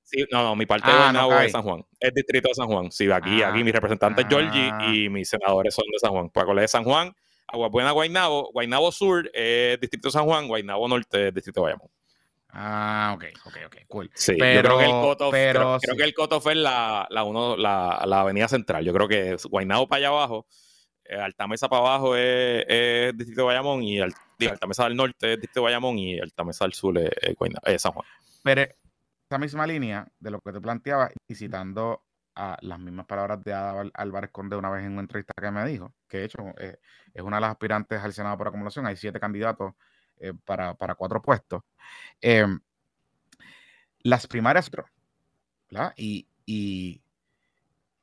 Sí, no, no, mi parte de ah, Guaynabo es San Juan. Es distrito de San Juan. Sí, aquí, aquí mi representante es Georgie ah. y mis senadores son de San Juan. Pues de San Juan, Agua Buena, Guaynabo. Guaynabo Sur es distrito de San Juan. Guaynabo Norte es distrito de Guayamo. Ah, ok, ok, ok, cool. Sí, pero, yo creo que el cutoff, pero, creo, que el cutoff es la, la, uno, la, la, avenida central. Yo creo que Guaynabo para allá abajo, eh, Altamesa para abajo es, es, Distrito de Bayamón y Altamesa del Norte es Distrito de Bayamón y Altamesa del Sur es, es San Juan. Pero esa misma línea de lo que te planteaba y citando a las mismas palabras de Ada Álvarez Conde una vez en una entrevista que me dijo, que de hecho eh, es una de las aspirantes al Senado por acumulación, hay siete candidatos eh, para, cuatro puestos. Em, las primarias. Y,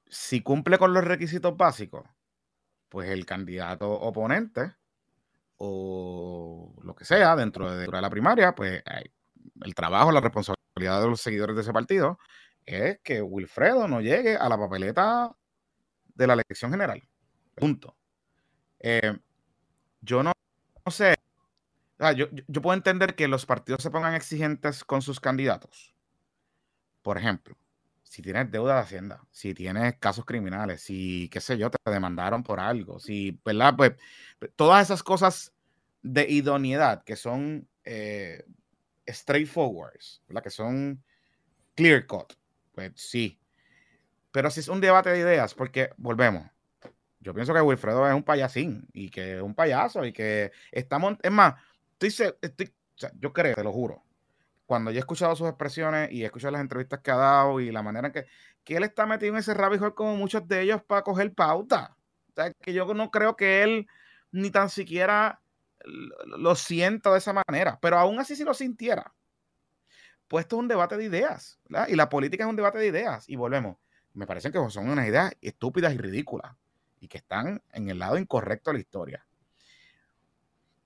si cumple con los requisitos básicos, pues el candidato oponente o lo que sea dentro de, la primaria, pues el trabajo, la responsabilidad de los seguidores de ese partido es que Wilfredo no llegue a la papeleta de la elección general. Punto. Eh, yo no, no, sé yo, puedo entender que los partidos se pongan exigentes con sus candidatos. Por ejemplo, si tienes deuda de Hacienda, si tienes casos criminales, si, qué sé yo, te demandaron por algo, si, ¿verdad? Pues todas esas cosas de idoneidad que son eh, straightforward, ¿verdad? Que son clear cut, pues sí. Pero si es un debate de ideas, porque volvemos. Yo pienso que Wilfredo es un payasín y que es un payaso y que estamos, es más, yo creo, te lo juro, cuando yo he escuchado sus expresiones y he escuchado las entrevistas que ha dado y la manera en que, que él está metido en ese rabbit como muchos de ellos para coger pauta. O sea, que yo no creo que él ni tan siquiera lo sienta de esa manera, pero aún así si lo sintiera, pues esto es un debate de ideas, Y la política es un debate de ideas, y volvemos, me parecen que son unas ideas estúpidas y ridículas, y que están en el lado incorrecto de la historia.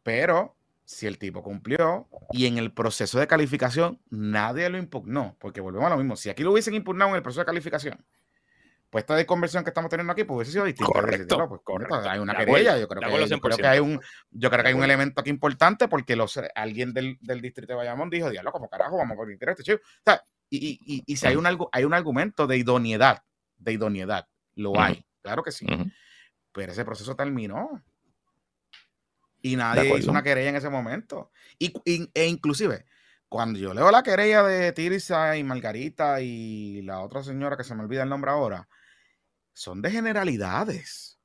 Pero si el tipo cumplió y en el proceso de calificación nadie lo impugnó, porque volvemos a lo mismo, si aquí lo hubiesen impugnado en el proceso de calificación, pues esta de conversión que estamos teniendo aquí pues hubiese sido distinta. Correcto, pues, Hay una querella, yo creo, que, hay un yo creo que hay un elemento aquí importante porque los, alguien del, del distrito de Bayamón dijo, diablo, como carajo, vamos a poner este chico. O sea, y, y, y, si hay un, hay un argumento de idoneidad de idoneidad. Lo hay, claro que sí. Pero ese proceso terminó. Y nadie hizo una querella en ese momento. Y, e inclusive, cuando yo leo la querella de Tirisa y Margarita y la otra señora que se me olvida el nombre ahora, son de generalidades.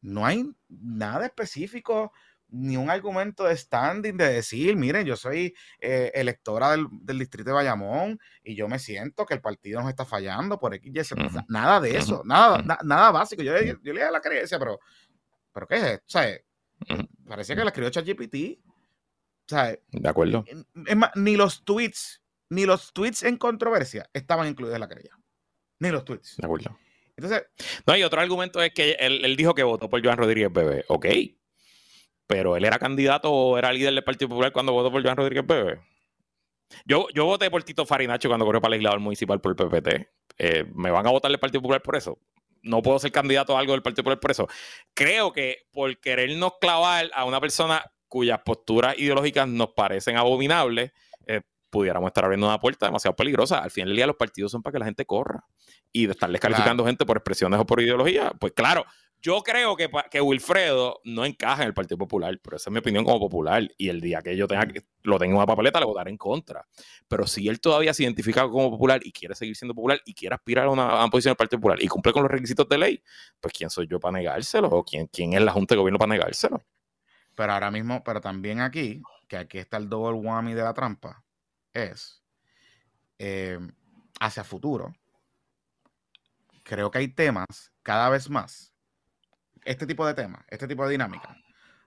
No hay nada específico ni un argumento de standing de decir, miren, yo soy eh, electora del, distrito de Bayamón y yo me siento que el partido nos está fallando por X, y Nada de eso, nada, nada básico. Yo, yo, yo, leía la creencia, pero, pero ¿qué es esto? O sea, parecía que la escribió ChatGPT. O sea, de acuerdo. Es más, ni los tweets, ni los tweets en controversia estaban incluidos en la querella. Ni los tweets. De acuerdo. Entonces. No, y otro argumento es que él, él dijo que votó por Joan Rodríguez Bebé. Ok pero él era candidato o era líder del Partido Popular cuando votó por Joan Rodríguez Bebe. Yo, yo voté por Tito Farinacho cuando corrió para legislador municipal por el PPT. Eh, ¿Me van a votar del Partido Popular por eso? No puedo ser candidato a algo del Partido Popular por eso. Creo que por querernos clavar a una persona cuyas posturas ideológicas nos parecen abominables, eh, pudiéramos estar abriendo una puerta demasiado peligrosa. Al final del día los partidos son para que la gente corra. Y de estarles calificando gente por expresiones o por ideología, pues claro, yo creo que, que Wilfredo no encaja en el Partido Popular, pero esa es mi opinión como popular. Y el día que yo tenga lo tenga en una papeleta, le votaré en contra. Pero si él todavía se identifica como popular y quiere seguir siendo popular y quiere aspirar a una, posición del Partido Popular y cumple con los requisitos de ley, pues ¿quién soy yo para negárselo? ¿O quién, quién es la Junta de Gobierno para negárselo? Pero ahora mismo, pero también aquí, que aquí está el double whammy de la trampa, es eh, hacia futuro. Creo que hay temas cada vez más este tipo de temas, este tipo de dinámica,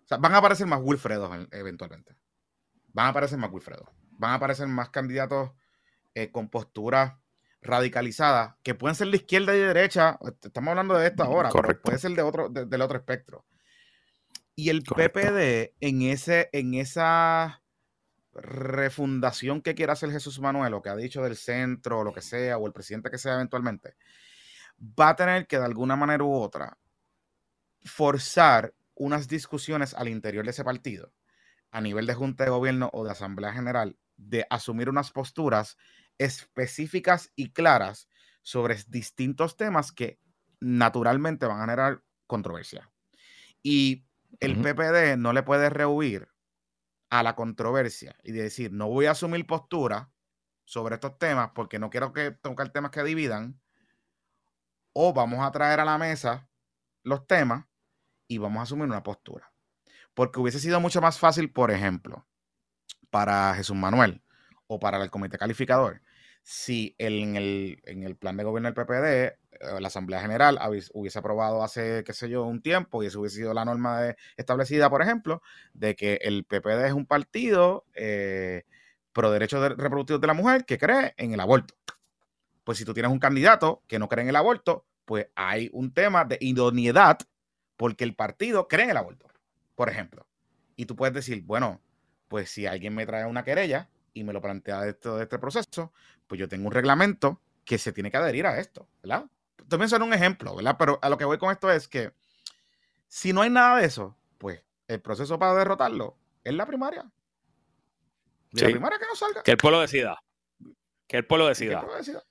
o sea, van a aparecer más Wilfredos eventualmente. Van a aparecer más Wilfredos. Van a aparecer más candidatos eh, con posturas radicalizadas que pueden ser de izquierda y de derecha. Estamos hablando de esto ahora, pero puede ser de otro, del otro espectro. Y el PPD en, ese, en esa refundación que quiera hacer Jesús Manuel, o que ha dicho del centro, o lo que sea, o el presidente que sea eventualmente, va a tener que de alguna manera u otra forzar unas discusiones al interior de ese partido, a nivel de Junta de Gobierno o de Asamblea General, de asumir unas posturas específicas y claras sobre distintos temas que naturalmente van a generar controversia. Y el PPD no le puede rehuir a la controversia y decir, no voy a asumir postura sobre estos temas porque no quiero que tocar temas que dividan, o vamos a traer a la mesa los temas y vamos a asumir una postura. Porque hubiese sido mucho más fácil, por ejemplo, para Jesús Manuel o para el comité calificador, si en, el, plan de gobierno del PPD, eh, la Asamblea General hubiese aprobado hace, qué sé yo, un tiempo, y eso hubiese sido la norma establecida, por ejemplo, de que el PPD es un partido eh, pro derechos reproductivos de la mujer que cree en el aborto. Pues si tú tienes un candidato que no cree en el aborto, pues hay un tema de idoneidad porque el partido cree en el aborto, por ejemplo. Y tú puedes decir, bueno, pues si alguien me trae una querella y me lo plantea de, de este proceso, pues yo tengo un reglamento que se tiene que adherir a esto, ¿verdad? También son un ejemplo, ¿verdad? Pero a lo que voy con esto es que si no hay nada de eso, pues el proceso para derrotarlo es la primaria. La primaria que no salga. Que el pueblo decida. Que el pueblo decida. Que el pueblo decida.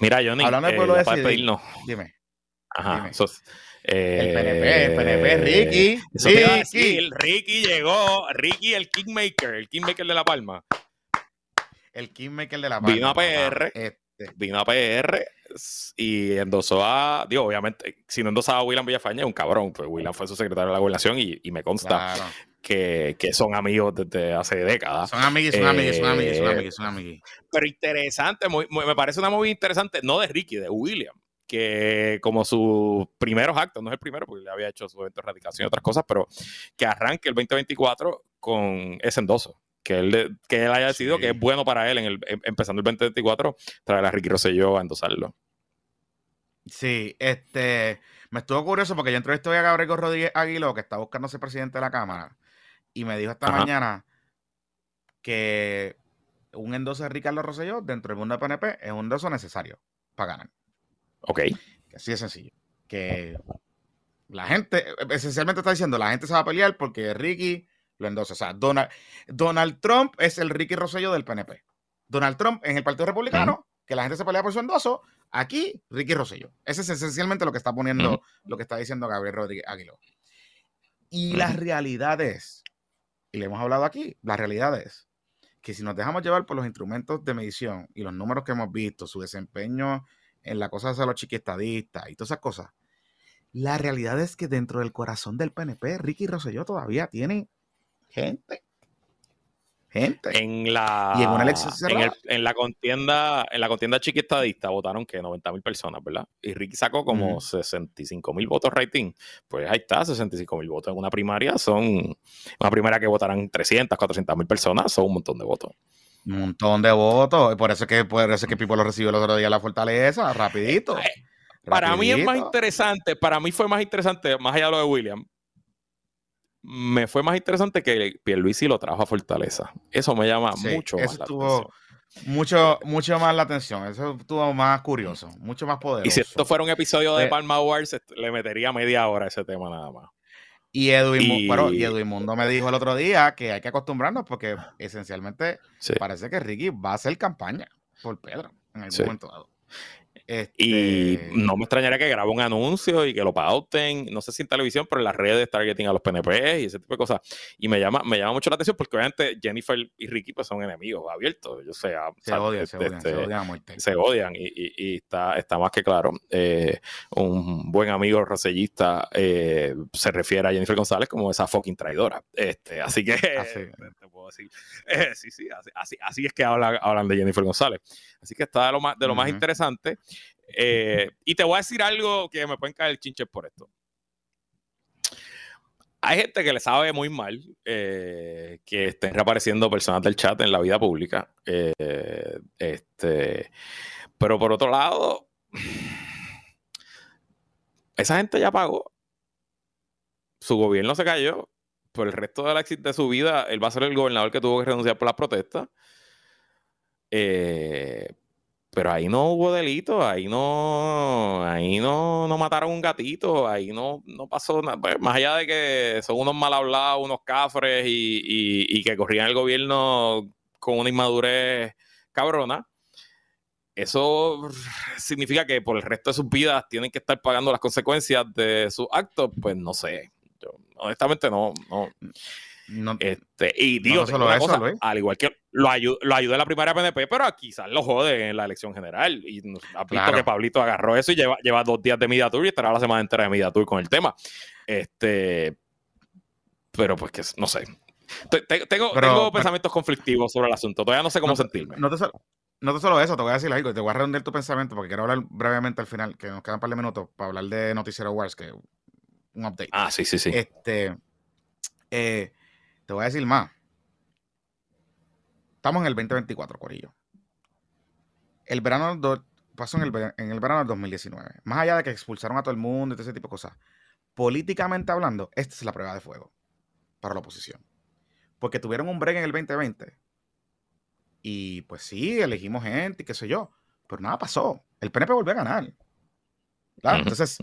Mira, Johnny, hablando del pueblo decida, Dime. Ajá. el PNP, el PNP, Ricky. Ricky. el Ricky llegó. Ricky, el Kingmaker, el Kingmaker de La Palma. El Kingmaker de La Palma. Vino a PR. Este. Vino a PR y endosó a. Digo, obviamente, si no endosaba a William Villafaña, es un cabrón. Pues William fue su secretario de la gobernación y, me consta que, que, son amigos desde hace décadas. Son amigos, son amigos, son amigos, son amigos, son amigos. Pero interesante, me parece una movida interesante, no de Ricky, de William que como sus primeros actos, no es el primero porque le había hecho su evento de erradicación y otras cosas, pero que arranque el 2024 con ese endoso. Que él, que él haya decidido que es bueno para él en el, em, empezando el 2024 traer a Ricky Rosselló a endosarlo. Sí, este, me estuvo curioso porque yo entrevisté a Gabriel Rodríguez Aguilo, que está buscando ser presidente de la Cámara, y me dijo esta mañana que un endoso de Ricardo Rosselló dentro del mundo de PNP es un endoso necesario para ganar. Ok. Así de sencillo. Que la gente, esencialmente está diciendo, la gente se va a pelear porque Ricky lo endosa. O sea, Donald, Donald Trump es el Ricky Rosselló del PNP. Donald Trump en el Partido Republicano, que la gente se pelea por su endoso, aquí Ricky Rosselló. Ese es esencialmente lo que está poniendo, lo que está diciendo Gabriel Rodríguez Aguiló. Y la realidad es, y le hemos hablado aquí, la realidad es que si nos dejamos llevar por los instrumentos de medición y los números que hemos visto, su desempeño en la cosa de los chiquistadistas y todas esas cosas, la realidad es que dentro del corazón del PNP, Ricky Rosselló todavía tiene gente gente. En la, y en una elección en, la contienda, en la contienda chiquitadista votaron que 90 mil personas, ¿verdad? Y Ricky sacó como 65 mil votos rating. Pues ahí está, 65 mil votos en una primaria. Son una primaria que votarán 300, 400 mil personas, son un montón de votos. Un montón de votos. Por eso es que, por eso es que Pipo lo recibió el otro día la fortaleza, rapidito. Para mí es más interesante, para mí fue más interesante, más allá de lo de William, me fue más interesante que Pierluisi lo trajo a Fortaleza. Eso me llama mucho más la atención. Mucho, mucho más la atención. Eso estuvo más curioso, mucho más poderoso. Y si esto fuera un episodio de Palma Wars, le metería media hora a ese tema nada más. Y Edwin, Mundo me dijo el otro día que hay que acostumbrarnos porque esencialmente parece que Ricky va a hacer campaña por Pedro en algún momento dado. Y este no me extrañaría que grabe un anuncio y que lo pauten, no sé si en televisión, pero en las redes targeting a los PNP y ese tipo de cosas. Y me llama, me llama mucho la atención porque obviamente Jennifer y Ricky pues son enemigos abiertos. Yo sé, se, odian, se, odian, se odian, se odian y, está, está más que claro. Eh, un buen amigo rosellista eh, se refiere a Jennifer González como esa fucking traidora. Este, así que así. te puedo decir. Eh, sí, sí, así, así, es que hablan, hablan de Jennifer González. Así que está de lo más, de lo más interesante. Eh, y te voy a decir algo que me pueden caer chinches por esto. Hay gente que le sabe muy mal eh, que estén reapareciendo personas del chat en la vida pública. Eh, este, pero por otro lado, esa gente ya pagó. Su gobierno se cayó. Por el resto de, la, de su vida, él va a ser el gobernador que tuvo que renunciar por las protestas. Pero ahí no hubo delito, ahí no, ahí no, no mataron un gatito, ahí no, no pasó nada. Pues, más allá de que son unos mal hablados, unos cafres y, y, que corrían el gobierno con una inmadurez cabrona, eso significa que por el resto de sus vidas tienen que estar pagando las consecuencias de sus actos, pues no sé. Yo, honestamente no, no. Este, y digo, al igual que lo, ayudó, lo ayudó en la primera PNP, pero quizás lo jode en la elección general. Y ha visto que Pablito agarró eso y lleva, lleva dos días de Media Tour y estará la semana entera de Media Tour con el tema. Este, pero pues que no sé. Tengo, tengo pensamientos conflictivos sobre el asunto. Todavía no sé cómo sentirme. No te, no te solo eso, te voy a decir algo. Te voy a redondear tu pensamiento porque quiero hablar brevemente al final, que nos quedan un par de minutos para hablar de Noticiero Wars, que un update. Ah, sí, sí, sí. Este, eh, te voy a decir más. Estamos en el 2024, Corillo. El verano pasó en el, verano del 2019. Más allá de que expulsaron a todo el mundo y todo ese tipo de cosas. Políticamente hablando, esta es la prueba de fuego para la oposición. Porque tuvieron un break en el 2020. Y pues sí, elegimos gente y qué sé yo. Pero nada pasó. El PNP volvió a ganar. Entonces,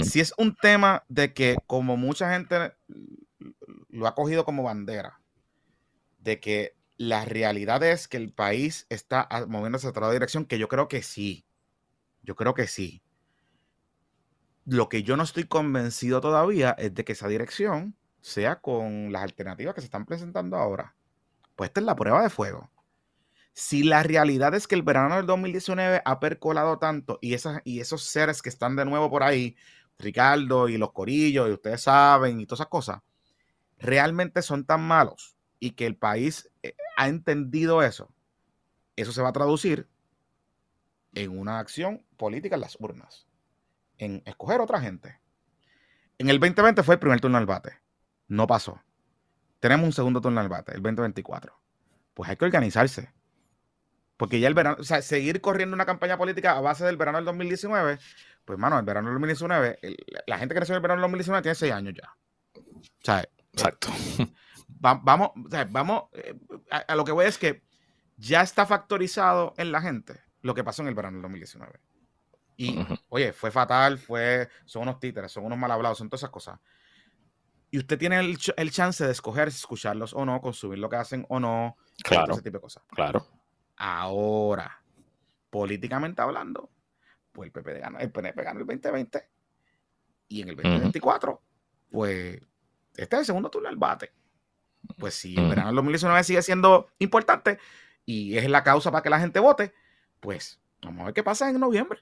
si es un tema de que como mucha gente lo ha cogido como bandera, de que la realidad es que el país está moviéndose a otra dirección, que yo creo que sí. Yo creo que sí. Lo que yo no estoy convencido todavía es de que esa dirección sea con las alternativas que se están presentando ahora. Pues esta es la prueba de fuego. Si la realidad es que el verano del 2019 ha percolado tanto y, esas, y esos seres que están de nuevo por ahí, Ricardo y los corillos, y ustedes saben, y todas esas cosas, realmente son tan malos y que el país eh, ha entendido eso, eso se va a traducir en una acción política en las urnas, en escoger otra gente. En el 2020 fue el primer turno al bate, no pasó. Tenemos un segundo turno al bate, el 2024. Pues hay que organizarse. Porque ya el verano, o sea, seguir corriendo una campaña política a base del verano del 2019, pues mano, el verano del 2019, la gente que nació en el verano del 2019 tiene seis años ya. O sea, Exacto. vamos, vamos, eh, a, lo que voy es que ya está factorizado en la gente lo que pasó en el verano del 2019. Y, oye, fue fatal, fue, son unos títeres, son unos mal hablados, son todas esas cosas. Y usted tiene el, el chance de escoger si escucharlos o no, consumir lo que hacen o no, claro, ese tipo de cosas. Claro. Ahora, políticamente hablando, pues el, PP ganó, el PNP ganó el 2020 y en el 2024, pues este es el segundo turno del bate. Pues si el verano del 2019 sigue siendo importante y es la causa para que la gente vote, pues vamos a ver qué pasa en noviembre.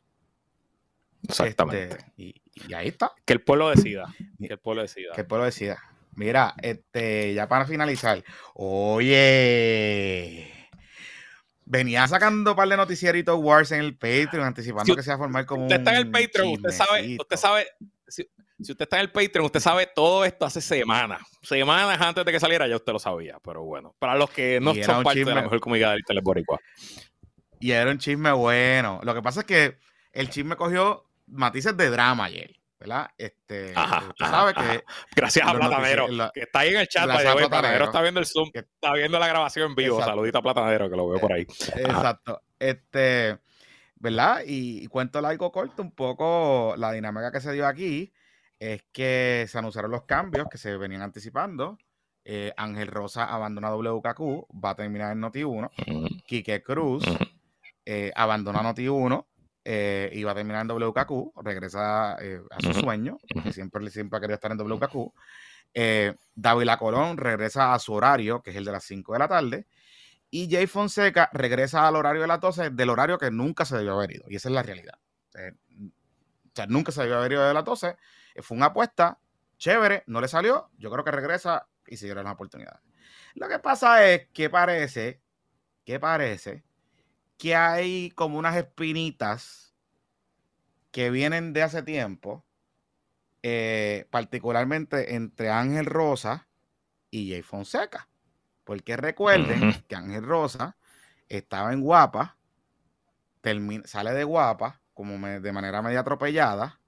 Exactamente. Este, y, ahí está. Que el pueblo decida. Que el pueblo decida. Que el pueblo decida. Mira, este, ya para finalizar, oye, venía sacando un par de noticieritos Wars en el Patreon, anticipando que se va a formar como usted está en el Patreon, usted sabe, usted sabe, si, usted está en el Patreon, usted sabe todo esto hace semanas. Semanas antes de que saliera ya usted lo sabía, pero bueno, para los que no son parte de la mejor comunidad del Teleboricua. Y era un chisme bueno. Lo que pasa es que el chisme cogió matices de drama ayer. ¿verdad? Este, sabe que Gracias a Platanero, que está ahí en el chat. Platanero, está viendo el Zoom, que está viendo la grabación en vivo. Saludita a Platanero, que lo veo por ahí. Exacto. Este, ¿verdad? Y, cuento largo corto, un poco la dinámica que se dio aquí es que se anunciaron los cambios que se venían anticipando. Eh, Ángel Rosa abandona WKQ, va a terminar en Noti1. Quique Cruz eh, abandona Noti1 eh, y va a terminar en WKQ, regresa eh, a su sueño, que siempre, siempre ha querido estar en WKQ. David Colón regresa a su horario, que es el de las 5 de la tarde. Y Jay Fonseca regresa al horario de las 12, del horario que nunca se debió haber ido. Y esa es la realidad. o sea, nunca se debió haber ido de las 12. Fue una apuesta chévere, no le salió. Yo creo que regresa y se dieron las oportunidades. Lo que pasa es que parece, que parece que hay como unas espinitas que vienen de hace tiempo, eh, particularmente entre Ángel Rosa y Jay Fonseca. Porque recuerden que Ángel Rosa estaba en Guapa, sale de Guapa como de manera media atropellada,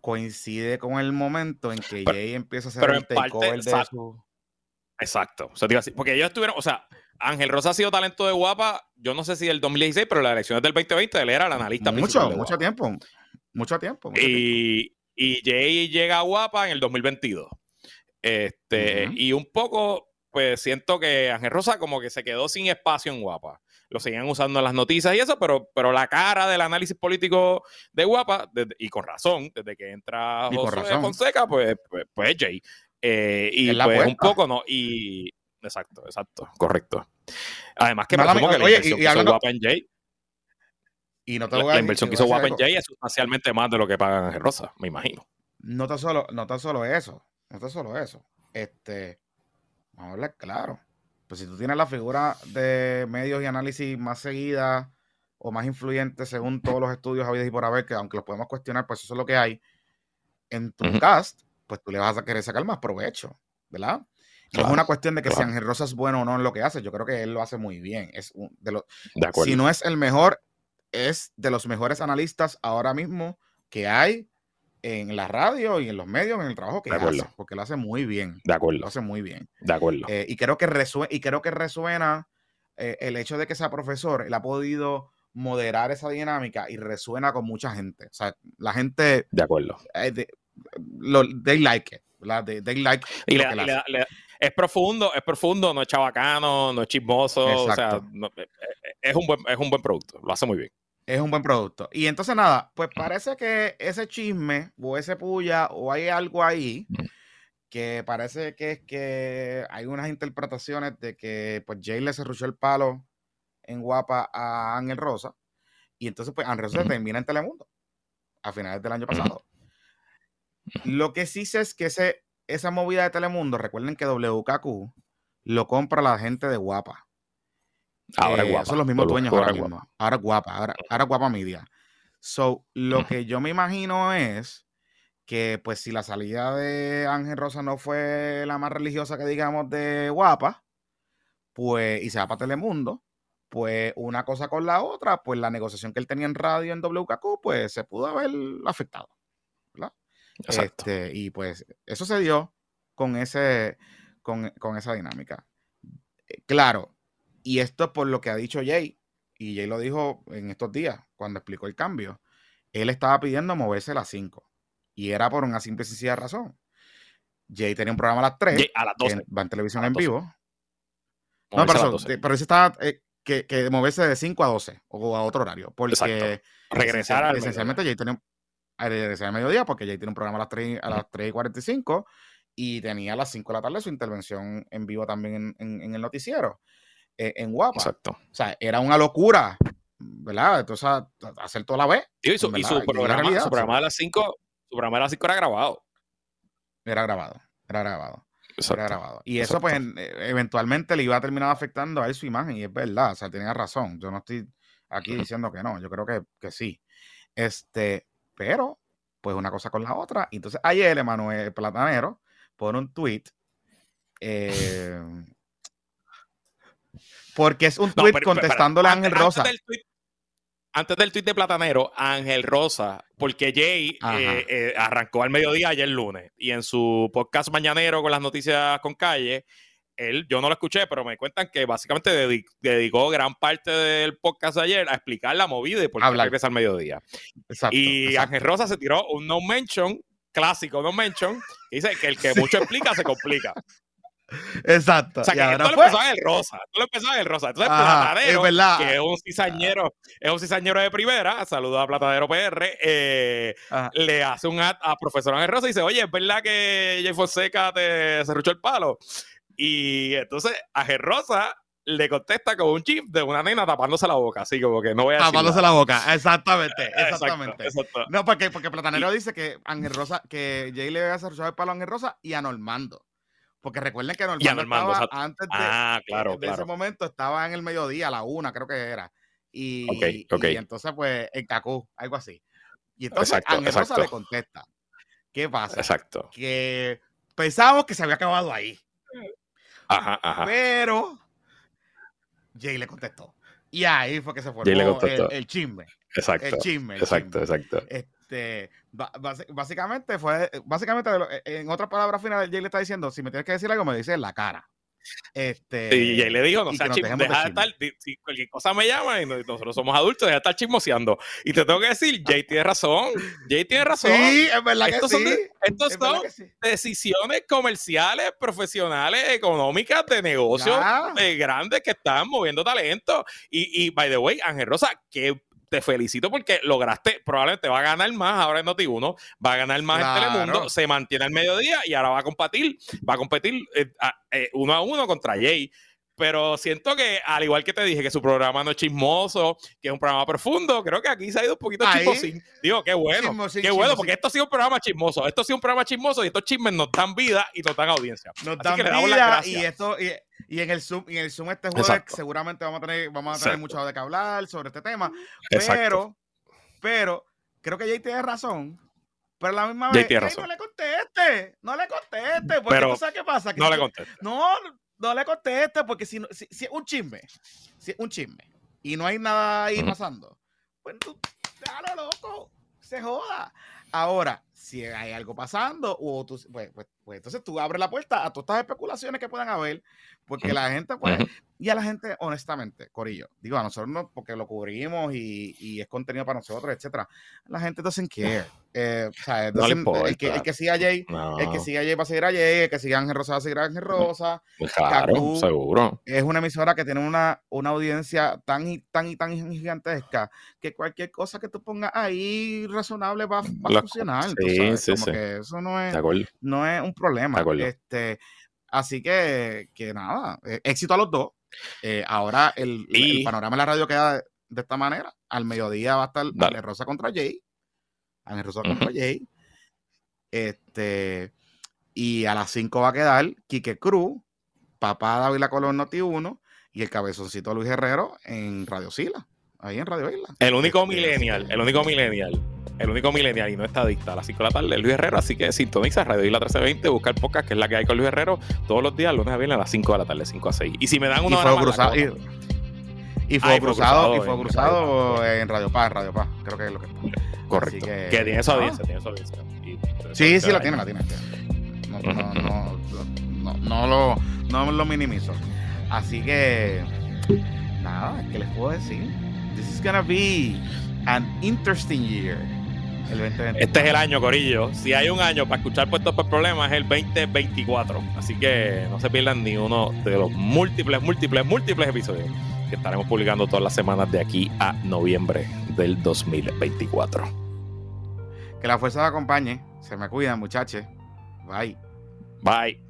coincide con el momento en que Jay empieza a hacer el takeover de su... Exacto. O sea, porque ellos estuvieron, o sea, Ángel Rosa ha sido talento de guapa, yo no sé si del 2016, pero las elecciones del 2020 él era el analista mucho, Mucho tiempo, mucho tiempo. y, Jay llega a guapa en el 2022. Este, Y un poco, pues siento que Ángel Rosa como que se quedó sin espacio en guapa. Lo seguían usando en las noticias y eso, pero, pero la cara del análisis político de guapa, y con razón, desde que entra José Fonseca, pues, pues, pues Jay. Eh, y pues un poco, ¿no? Y, Exacto, exacto, correcto. Además que me que la inversión que hizo Guapa en Jay y no te la, inversión que hizo Guapa en Jay es sustancialmente más de lo que pagan Ángel Rosa, me imagino. No tan solo, no tan solo eso, no tan solo eso. Este, vamos a hablar claro. Pues si tú tienes la figura de medios y análisis más seguida o más influyente según todos los estudios habidos y por haber, que aunque los podemos cuestionar, pues eso es lo que hay, en tu cast, pues tú le vas a querer sacar más provecho, ¿verdad? No es una cuestión de que si Ángel Rosa es bueno o no en lo que hace. Yo creo que él lo hace muy bien. Es de los, si no es el mejor, es de los mejores analistas ahora mismo que hay en la radio y en los medios, en el trabajo que hace, porque lo hace muy bien. De acuerdo. Lo hace muy bien. De acuerdo. Eh, y, creo que resuena, y creo que resuena eh, el hecho de que sea profesor, él ha podido moderar esa dinámica y resuena con mucha gente. O sea, la gente... De acuerdo. Eh, lo, they like it. They, like y es profundo, es profundo, no es chabacano, no es chismoso, o sea, es, un buen, es un buen producto, lo hace muy bien. Es un buen producto. Y entonces nada, pues parece que ese chisme o ese puya o hay algo ahí que parece que es que hay unas interpretaciones de que pues Jay le cerruchó el palo en guapa a Ángel Rosa y entonces pues Ángel Rosa termina en Telemundo a finales del año pasado. Lo que sí sé es que ese esa movida de Telemundo, recuerden que WKQ lo compra la gente de Guapa. Ahora eh, guapa. Son los mismos dueños ahora, mismo. Ahora guapa, ahora, guapa media. So, lo que yo me imagino es que, pues, si la salida de Ángel Rosa no fue la más religiosa que digamos de guapa, pues, y se va para Telemundo, pues una cosa con la otra, pues la negociación que él tenía en radio en WKQ, pues se pudo haber afectado. Este, y pues eso se dio con, ese, con, esa dinámica. Eh, claro, y esto es por lo que ha dicho Jay, y Jay lo dijo en estos días, cuando explicó el cambio. Él estaba pidiendo moverse a las 5, y era por una simple y sencilla razón. Jay tenía un programa a las 3, a las 12. va en televisión en vivo. No, pero, pero ese estaba, eh, que, que moverse de 5 a 12 o a otro horario. Porque regresar al esencialmente Jay tenía regresar al mediodía porque Jay tiene un programa a las 3, a las 3 y 45 y tenía a las 5 de la tarde su intervención en vivo también en, el noticiero, en Guapa. Exacto. O sea, era una locura, ¿verdad? Entonces, hacer toda la vez. Y su, programa, su programa de las 5 su programa de las 5 era grabado. Era grabado, era grabado. Era grabado. Y eso, pues, eventualmente le iba a terminar afectando a él su imagen, y es verdad, o sea, tenía razón. Yo no estoy aquí diciendo que no, yo creo que, que sí. Este, pero, pues una cosa con la otra. Entonces ayer Emanuel Platanero pone un tweet. Eh, porque es un tweet contestándole a Ángel Rosa. Antes del, tweet, de Platanero, Ángel Rosa, porque Jay eh, eh, arrancó al mediodía ayer lunes y en su podcast mañanero con las noticias con calle, él, yo no lo escuché, pero me cuentan que básicamente dedicó, gran parte del podcast de ayer a explicar la movida y por qué regresa al mediodía. y Ángel Rosa se tiró un no mention, clásico no mention, dice que el que mucho explica se complica. Exacto. O sea, que esto lo empezó en el rosa. Esto lo empezó en el rosa. Entonces, Platadero, que es un cizañero, es un cizañero de primera, saludo a Platadero PR, eh, le hace un ad a profesor Ángel Rosa y dice, oye, ¿es verdad que Jay Fonseca te cerruchó el palo? Y entonces a Rosa le contesta con un chip de una nena tapándose la boca, así como que no voy a Tapándose la boca, exactamente, exactamente. No, porque, porque Platanero dice que Ángel Rosa, que Jay le había cerruchado el palo a Ángel Rosa y a Normando. Porque recuerden que Normando, estaba antes de, ah, claro, de ese momento, estaba en el mediodía, a la una, creo que era. Y, y entonces, pues, en Cacú, algo así. Y entonces Ángel Rosa le contesta. ¿Qué pasa? Exacto. Que pensábamos que se había acabado ahí. Ajá, ajá. Pero Jay le contestó. Y ahí fue que se formó el, chisme. Exacto. El chisme. exacto, exacto. Este, básicamente fue, básicamente, en otras palabras finales, Jay le está diciendo, si me tienes que decir algo, me dices en la cara. Este, y él le dijo, no sea deja de estar, si cualquier cosa me llama y nosotros somos adultos, deja de estar chismoseando. Y te tengo que decir, Jay tiene razón, Jay tiene razón. Sí, es verdad que estos sí. Son, son decisiones comerciales, profesionales, económicas, de negocios grandes que están moviendo talento. Y, y, by the way, Ángel Rosa, qué te felicito porque lograste, probablemente va a ganar más ahora en Noti1, va a ganar más en Telemundo, se mantiene al mediodía y ahora va a competir, va a competir eh, eh, uno a uno contra Jay pero siento que, al igual que te dije, que su programa no es chismoso, que es un programa profundo, creo que aquí se ha ido un poquito chismosín. Digo, qué bueno, qué bueno, porque esto ha sido un programa chismoso, esto ha sido un programa chismoso y estos chismes nos dan vida y nos dan audiencia. Nos dan vida y esto... Y, en el Zoom, en el Zoom este jueves seguramente vamos a tener, vamos a tener mucho de qué hablar sobre este tema. Pero, pero, creo que Jay tiene razón. Pero a la misma vez, no le conteste, no le conteste, porque tú sabes qué pasa. no le conteste. No, no le conteste porque si, si, si es un chisme, si es un chisme y no hay nada ahí pasando, pues tú, déjalo loco, se joda. Ahora, si hay algo pasando, o tú, pues, pues, pues, entonces tú abres la puerta a todas estas especulaciones que puedan haber, porque la gente, pues, y a la gente, honestamente, Corillo, digo, a nosotros no, porque lo cubrimos y, y es contenido para nosotros, etcétera, la gente doesn't care. Eh, o sea, no el, que, el que siga a Jay, el que siga a Jay va a seguir a Jay, el que siga a Ángel Rosa va a seguir a Ángel Rosa. Pues claro, seguro. Es una emisora que tiene una, una audiencia tan y tan y tan gigantesca que cualquier cosa que tú pongas ahí razonable va, va a funcionar. Sí, sí, Como que eso no es, no es un problema. Este, así que, que nada, eh, éxito a los dos. Eh, ahora el, panorama de la radio queda de, esta manera. Al mediodía va a estar Rosa contra Jay Ángel Rosa contra Jay. Este, y a las 5 va a quedar Quique Cruz, papá David Colón Noti 1 y el cabezoncito Luis Herrero en Radio Sila, ahí en Radio Isla. El único este, millennial, el único millennial, el único millennial y no estadista a las 5 de la tarde Luis Herrero, así que sintoniza Radio Isla 1320, busca el podcast que es la que hay con Luis Herrero todos los días, lunes a viernes a las 5 de la tarde, 5 a 6. Y si me dan una hora más, y, fue cruzado, y fue cruzado en Radio Paz, Radio Paz, creo que es lo que Correcto. Que, tiene esa audiencia, tiene esa audiencia. sí, sí, la tiene, la tiene. No, no, no, no, lo, no lo minimizo. Así que, nada, ¿qué les puedo decir? This is gonna be an interesting year. El 2020. Este es el año, Corillo. Si hay un año para escuchar puestos por problemas, es el 2024. Así que no se pierdan ni uno de los múltiples, múltiples, múltiples episodios que estaremos publicando todas las semanas de aquí a noviembre del 2024. Que la fuerza te acompañe. Se me cuidan, muchachos. Bye. Bye.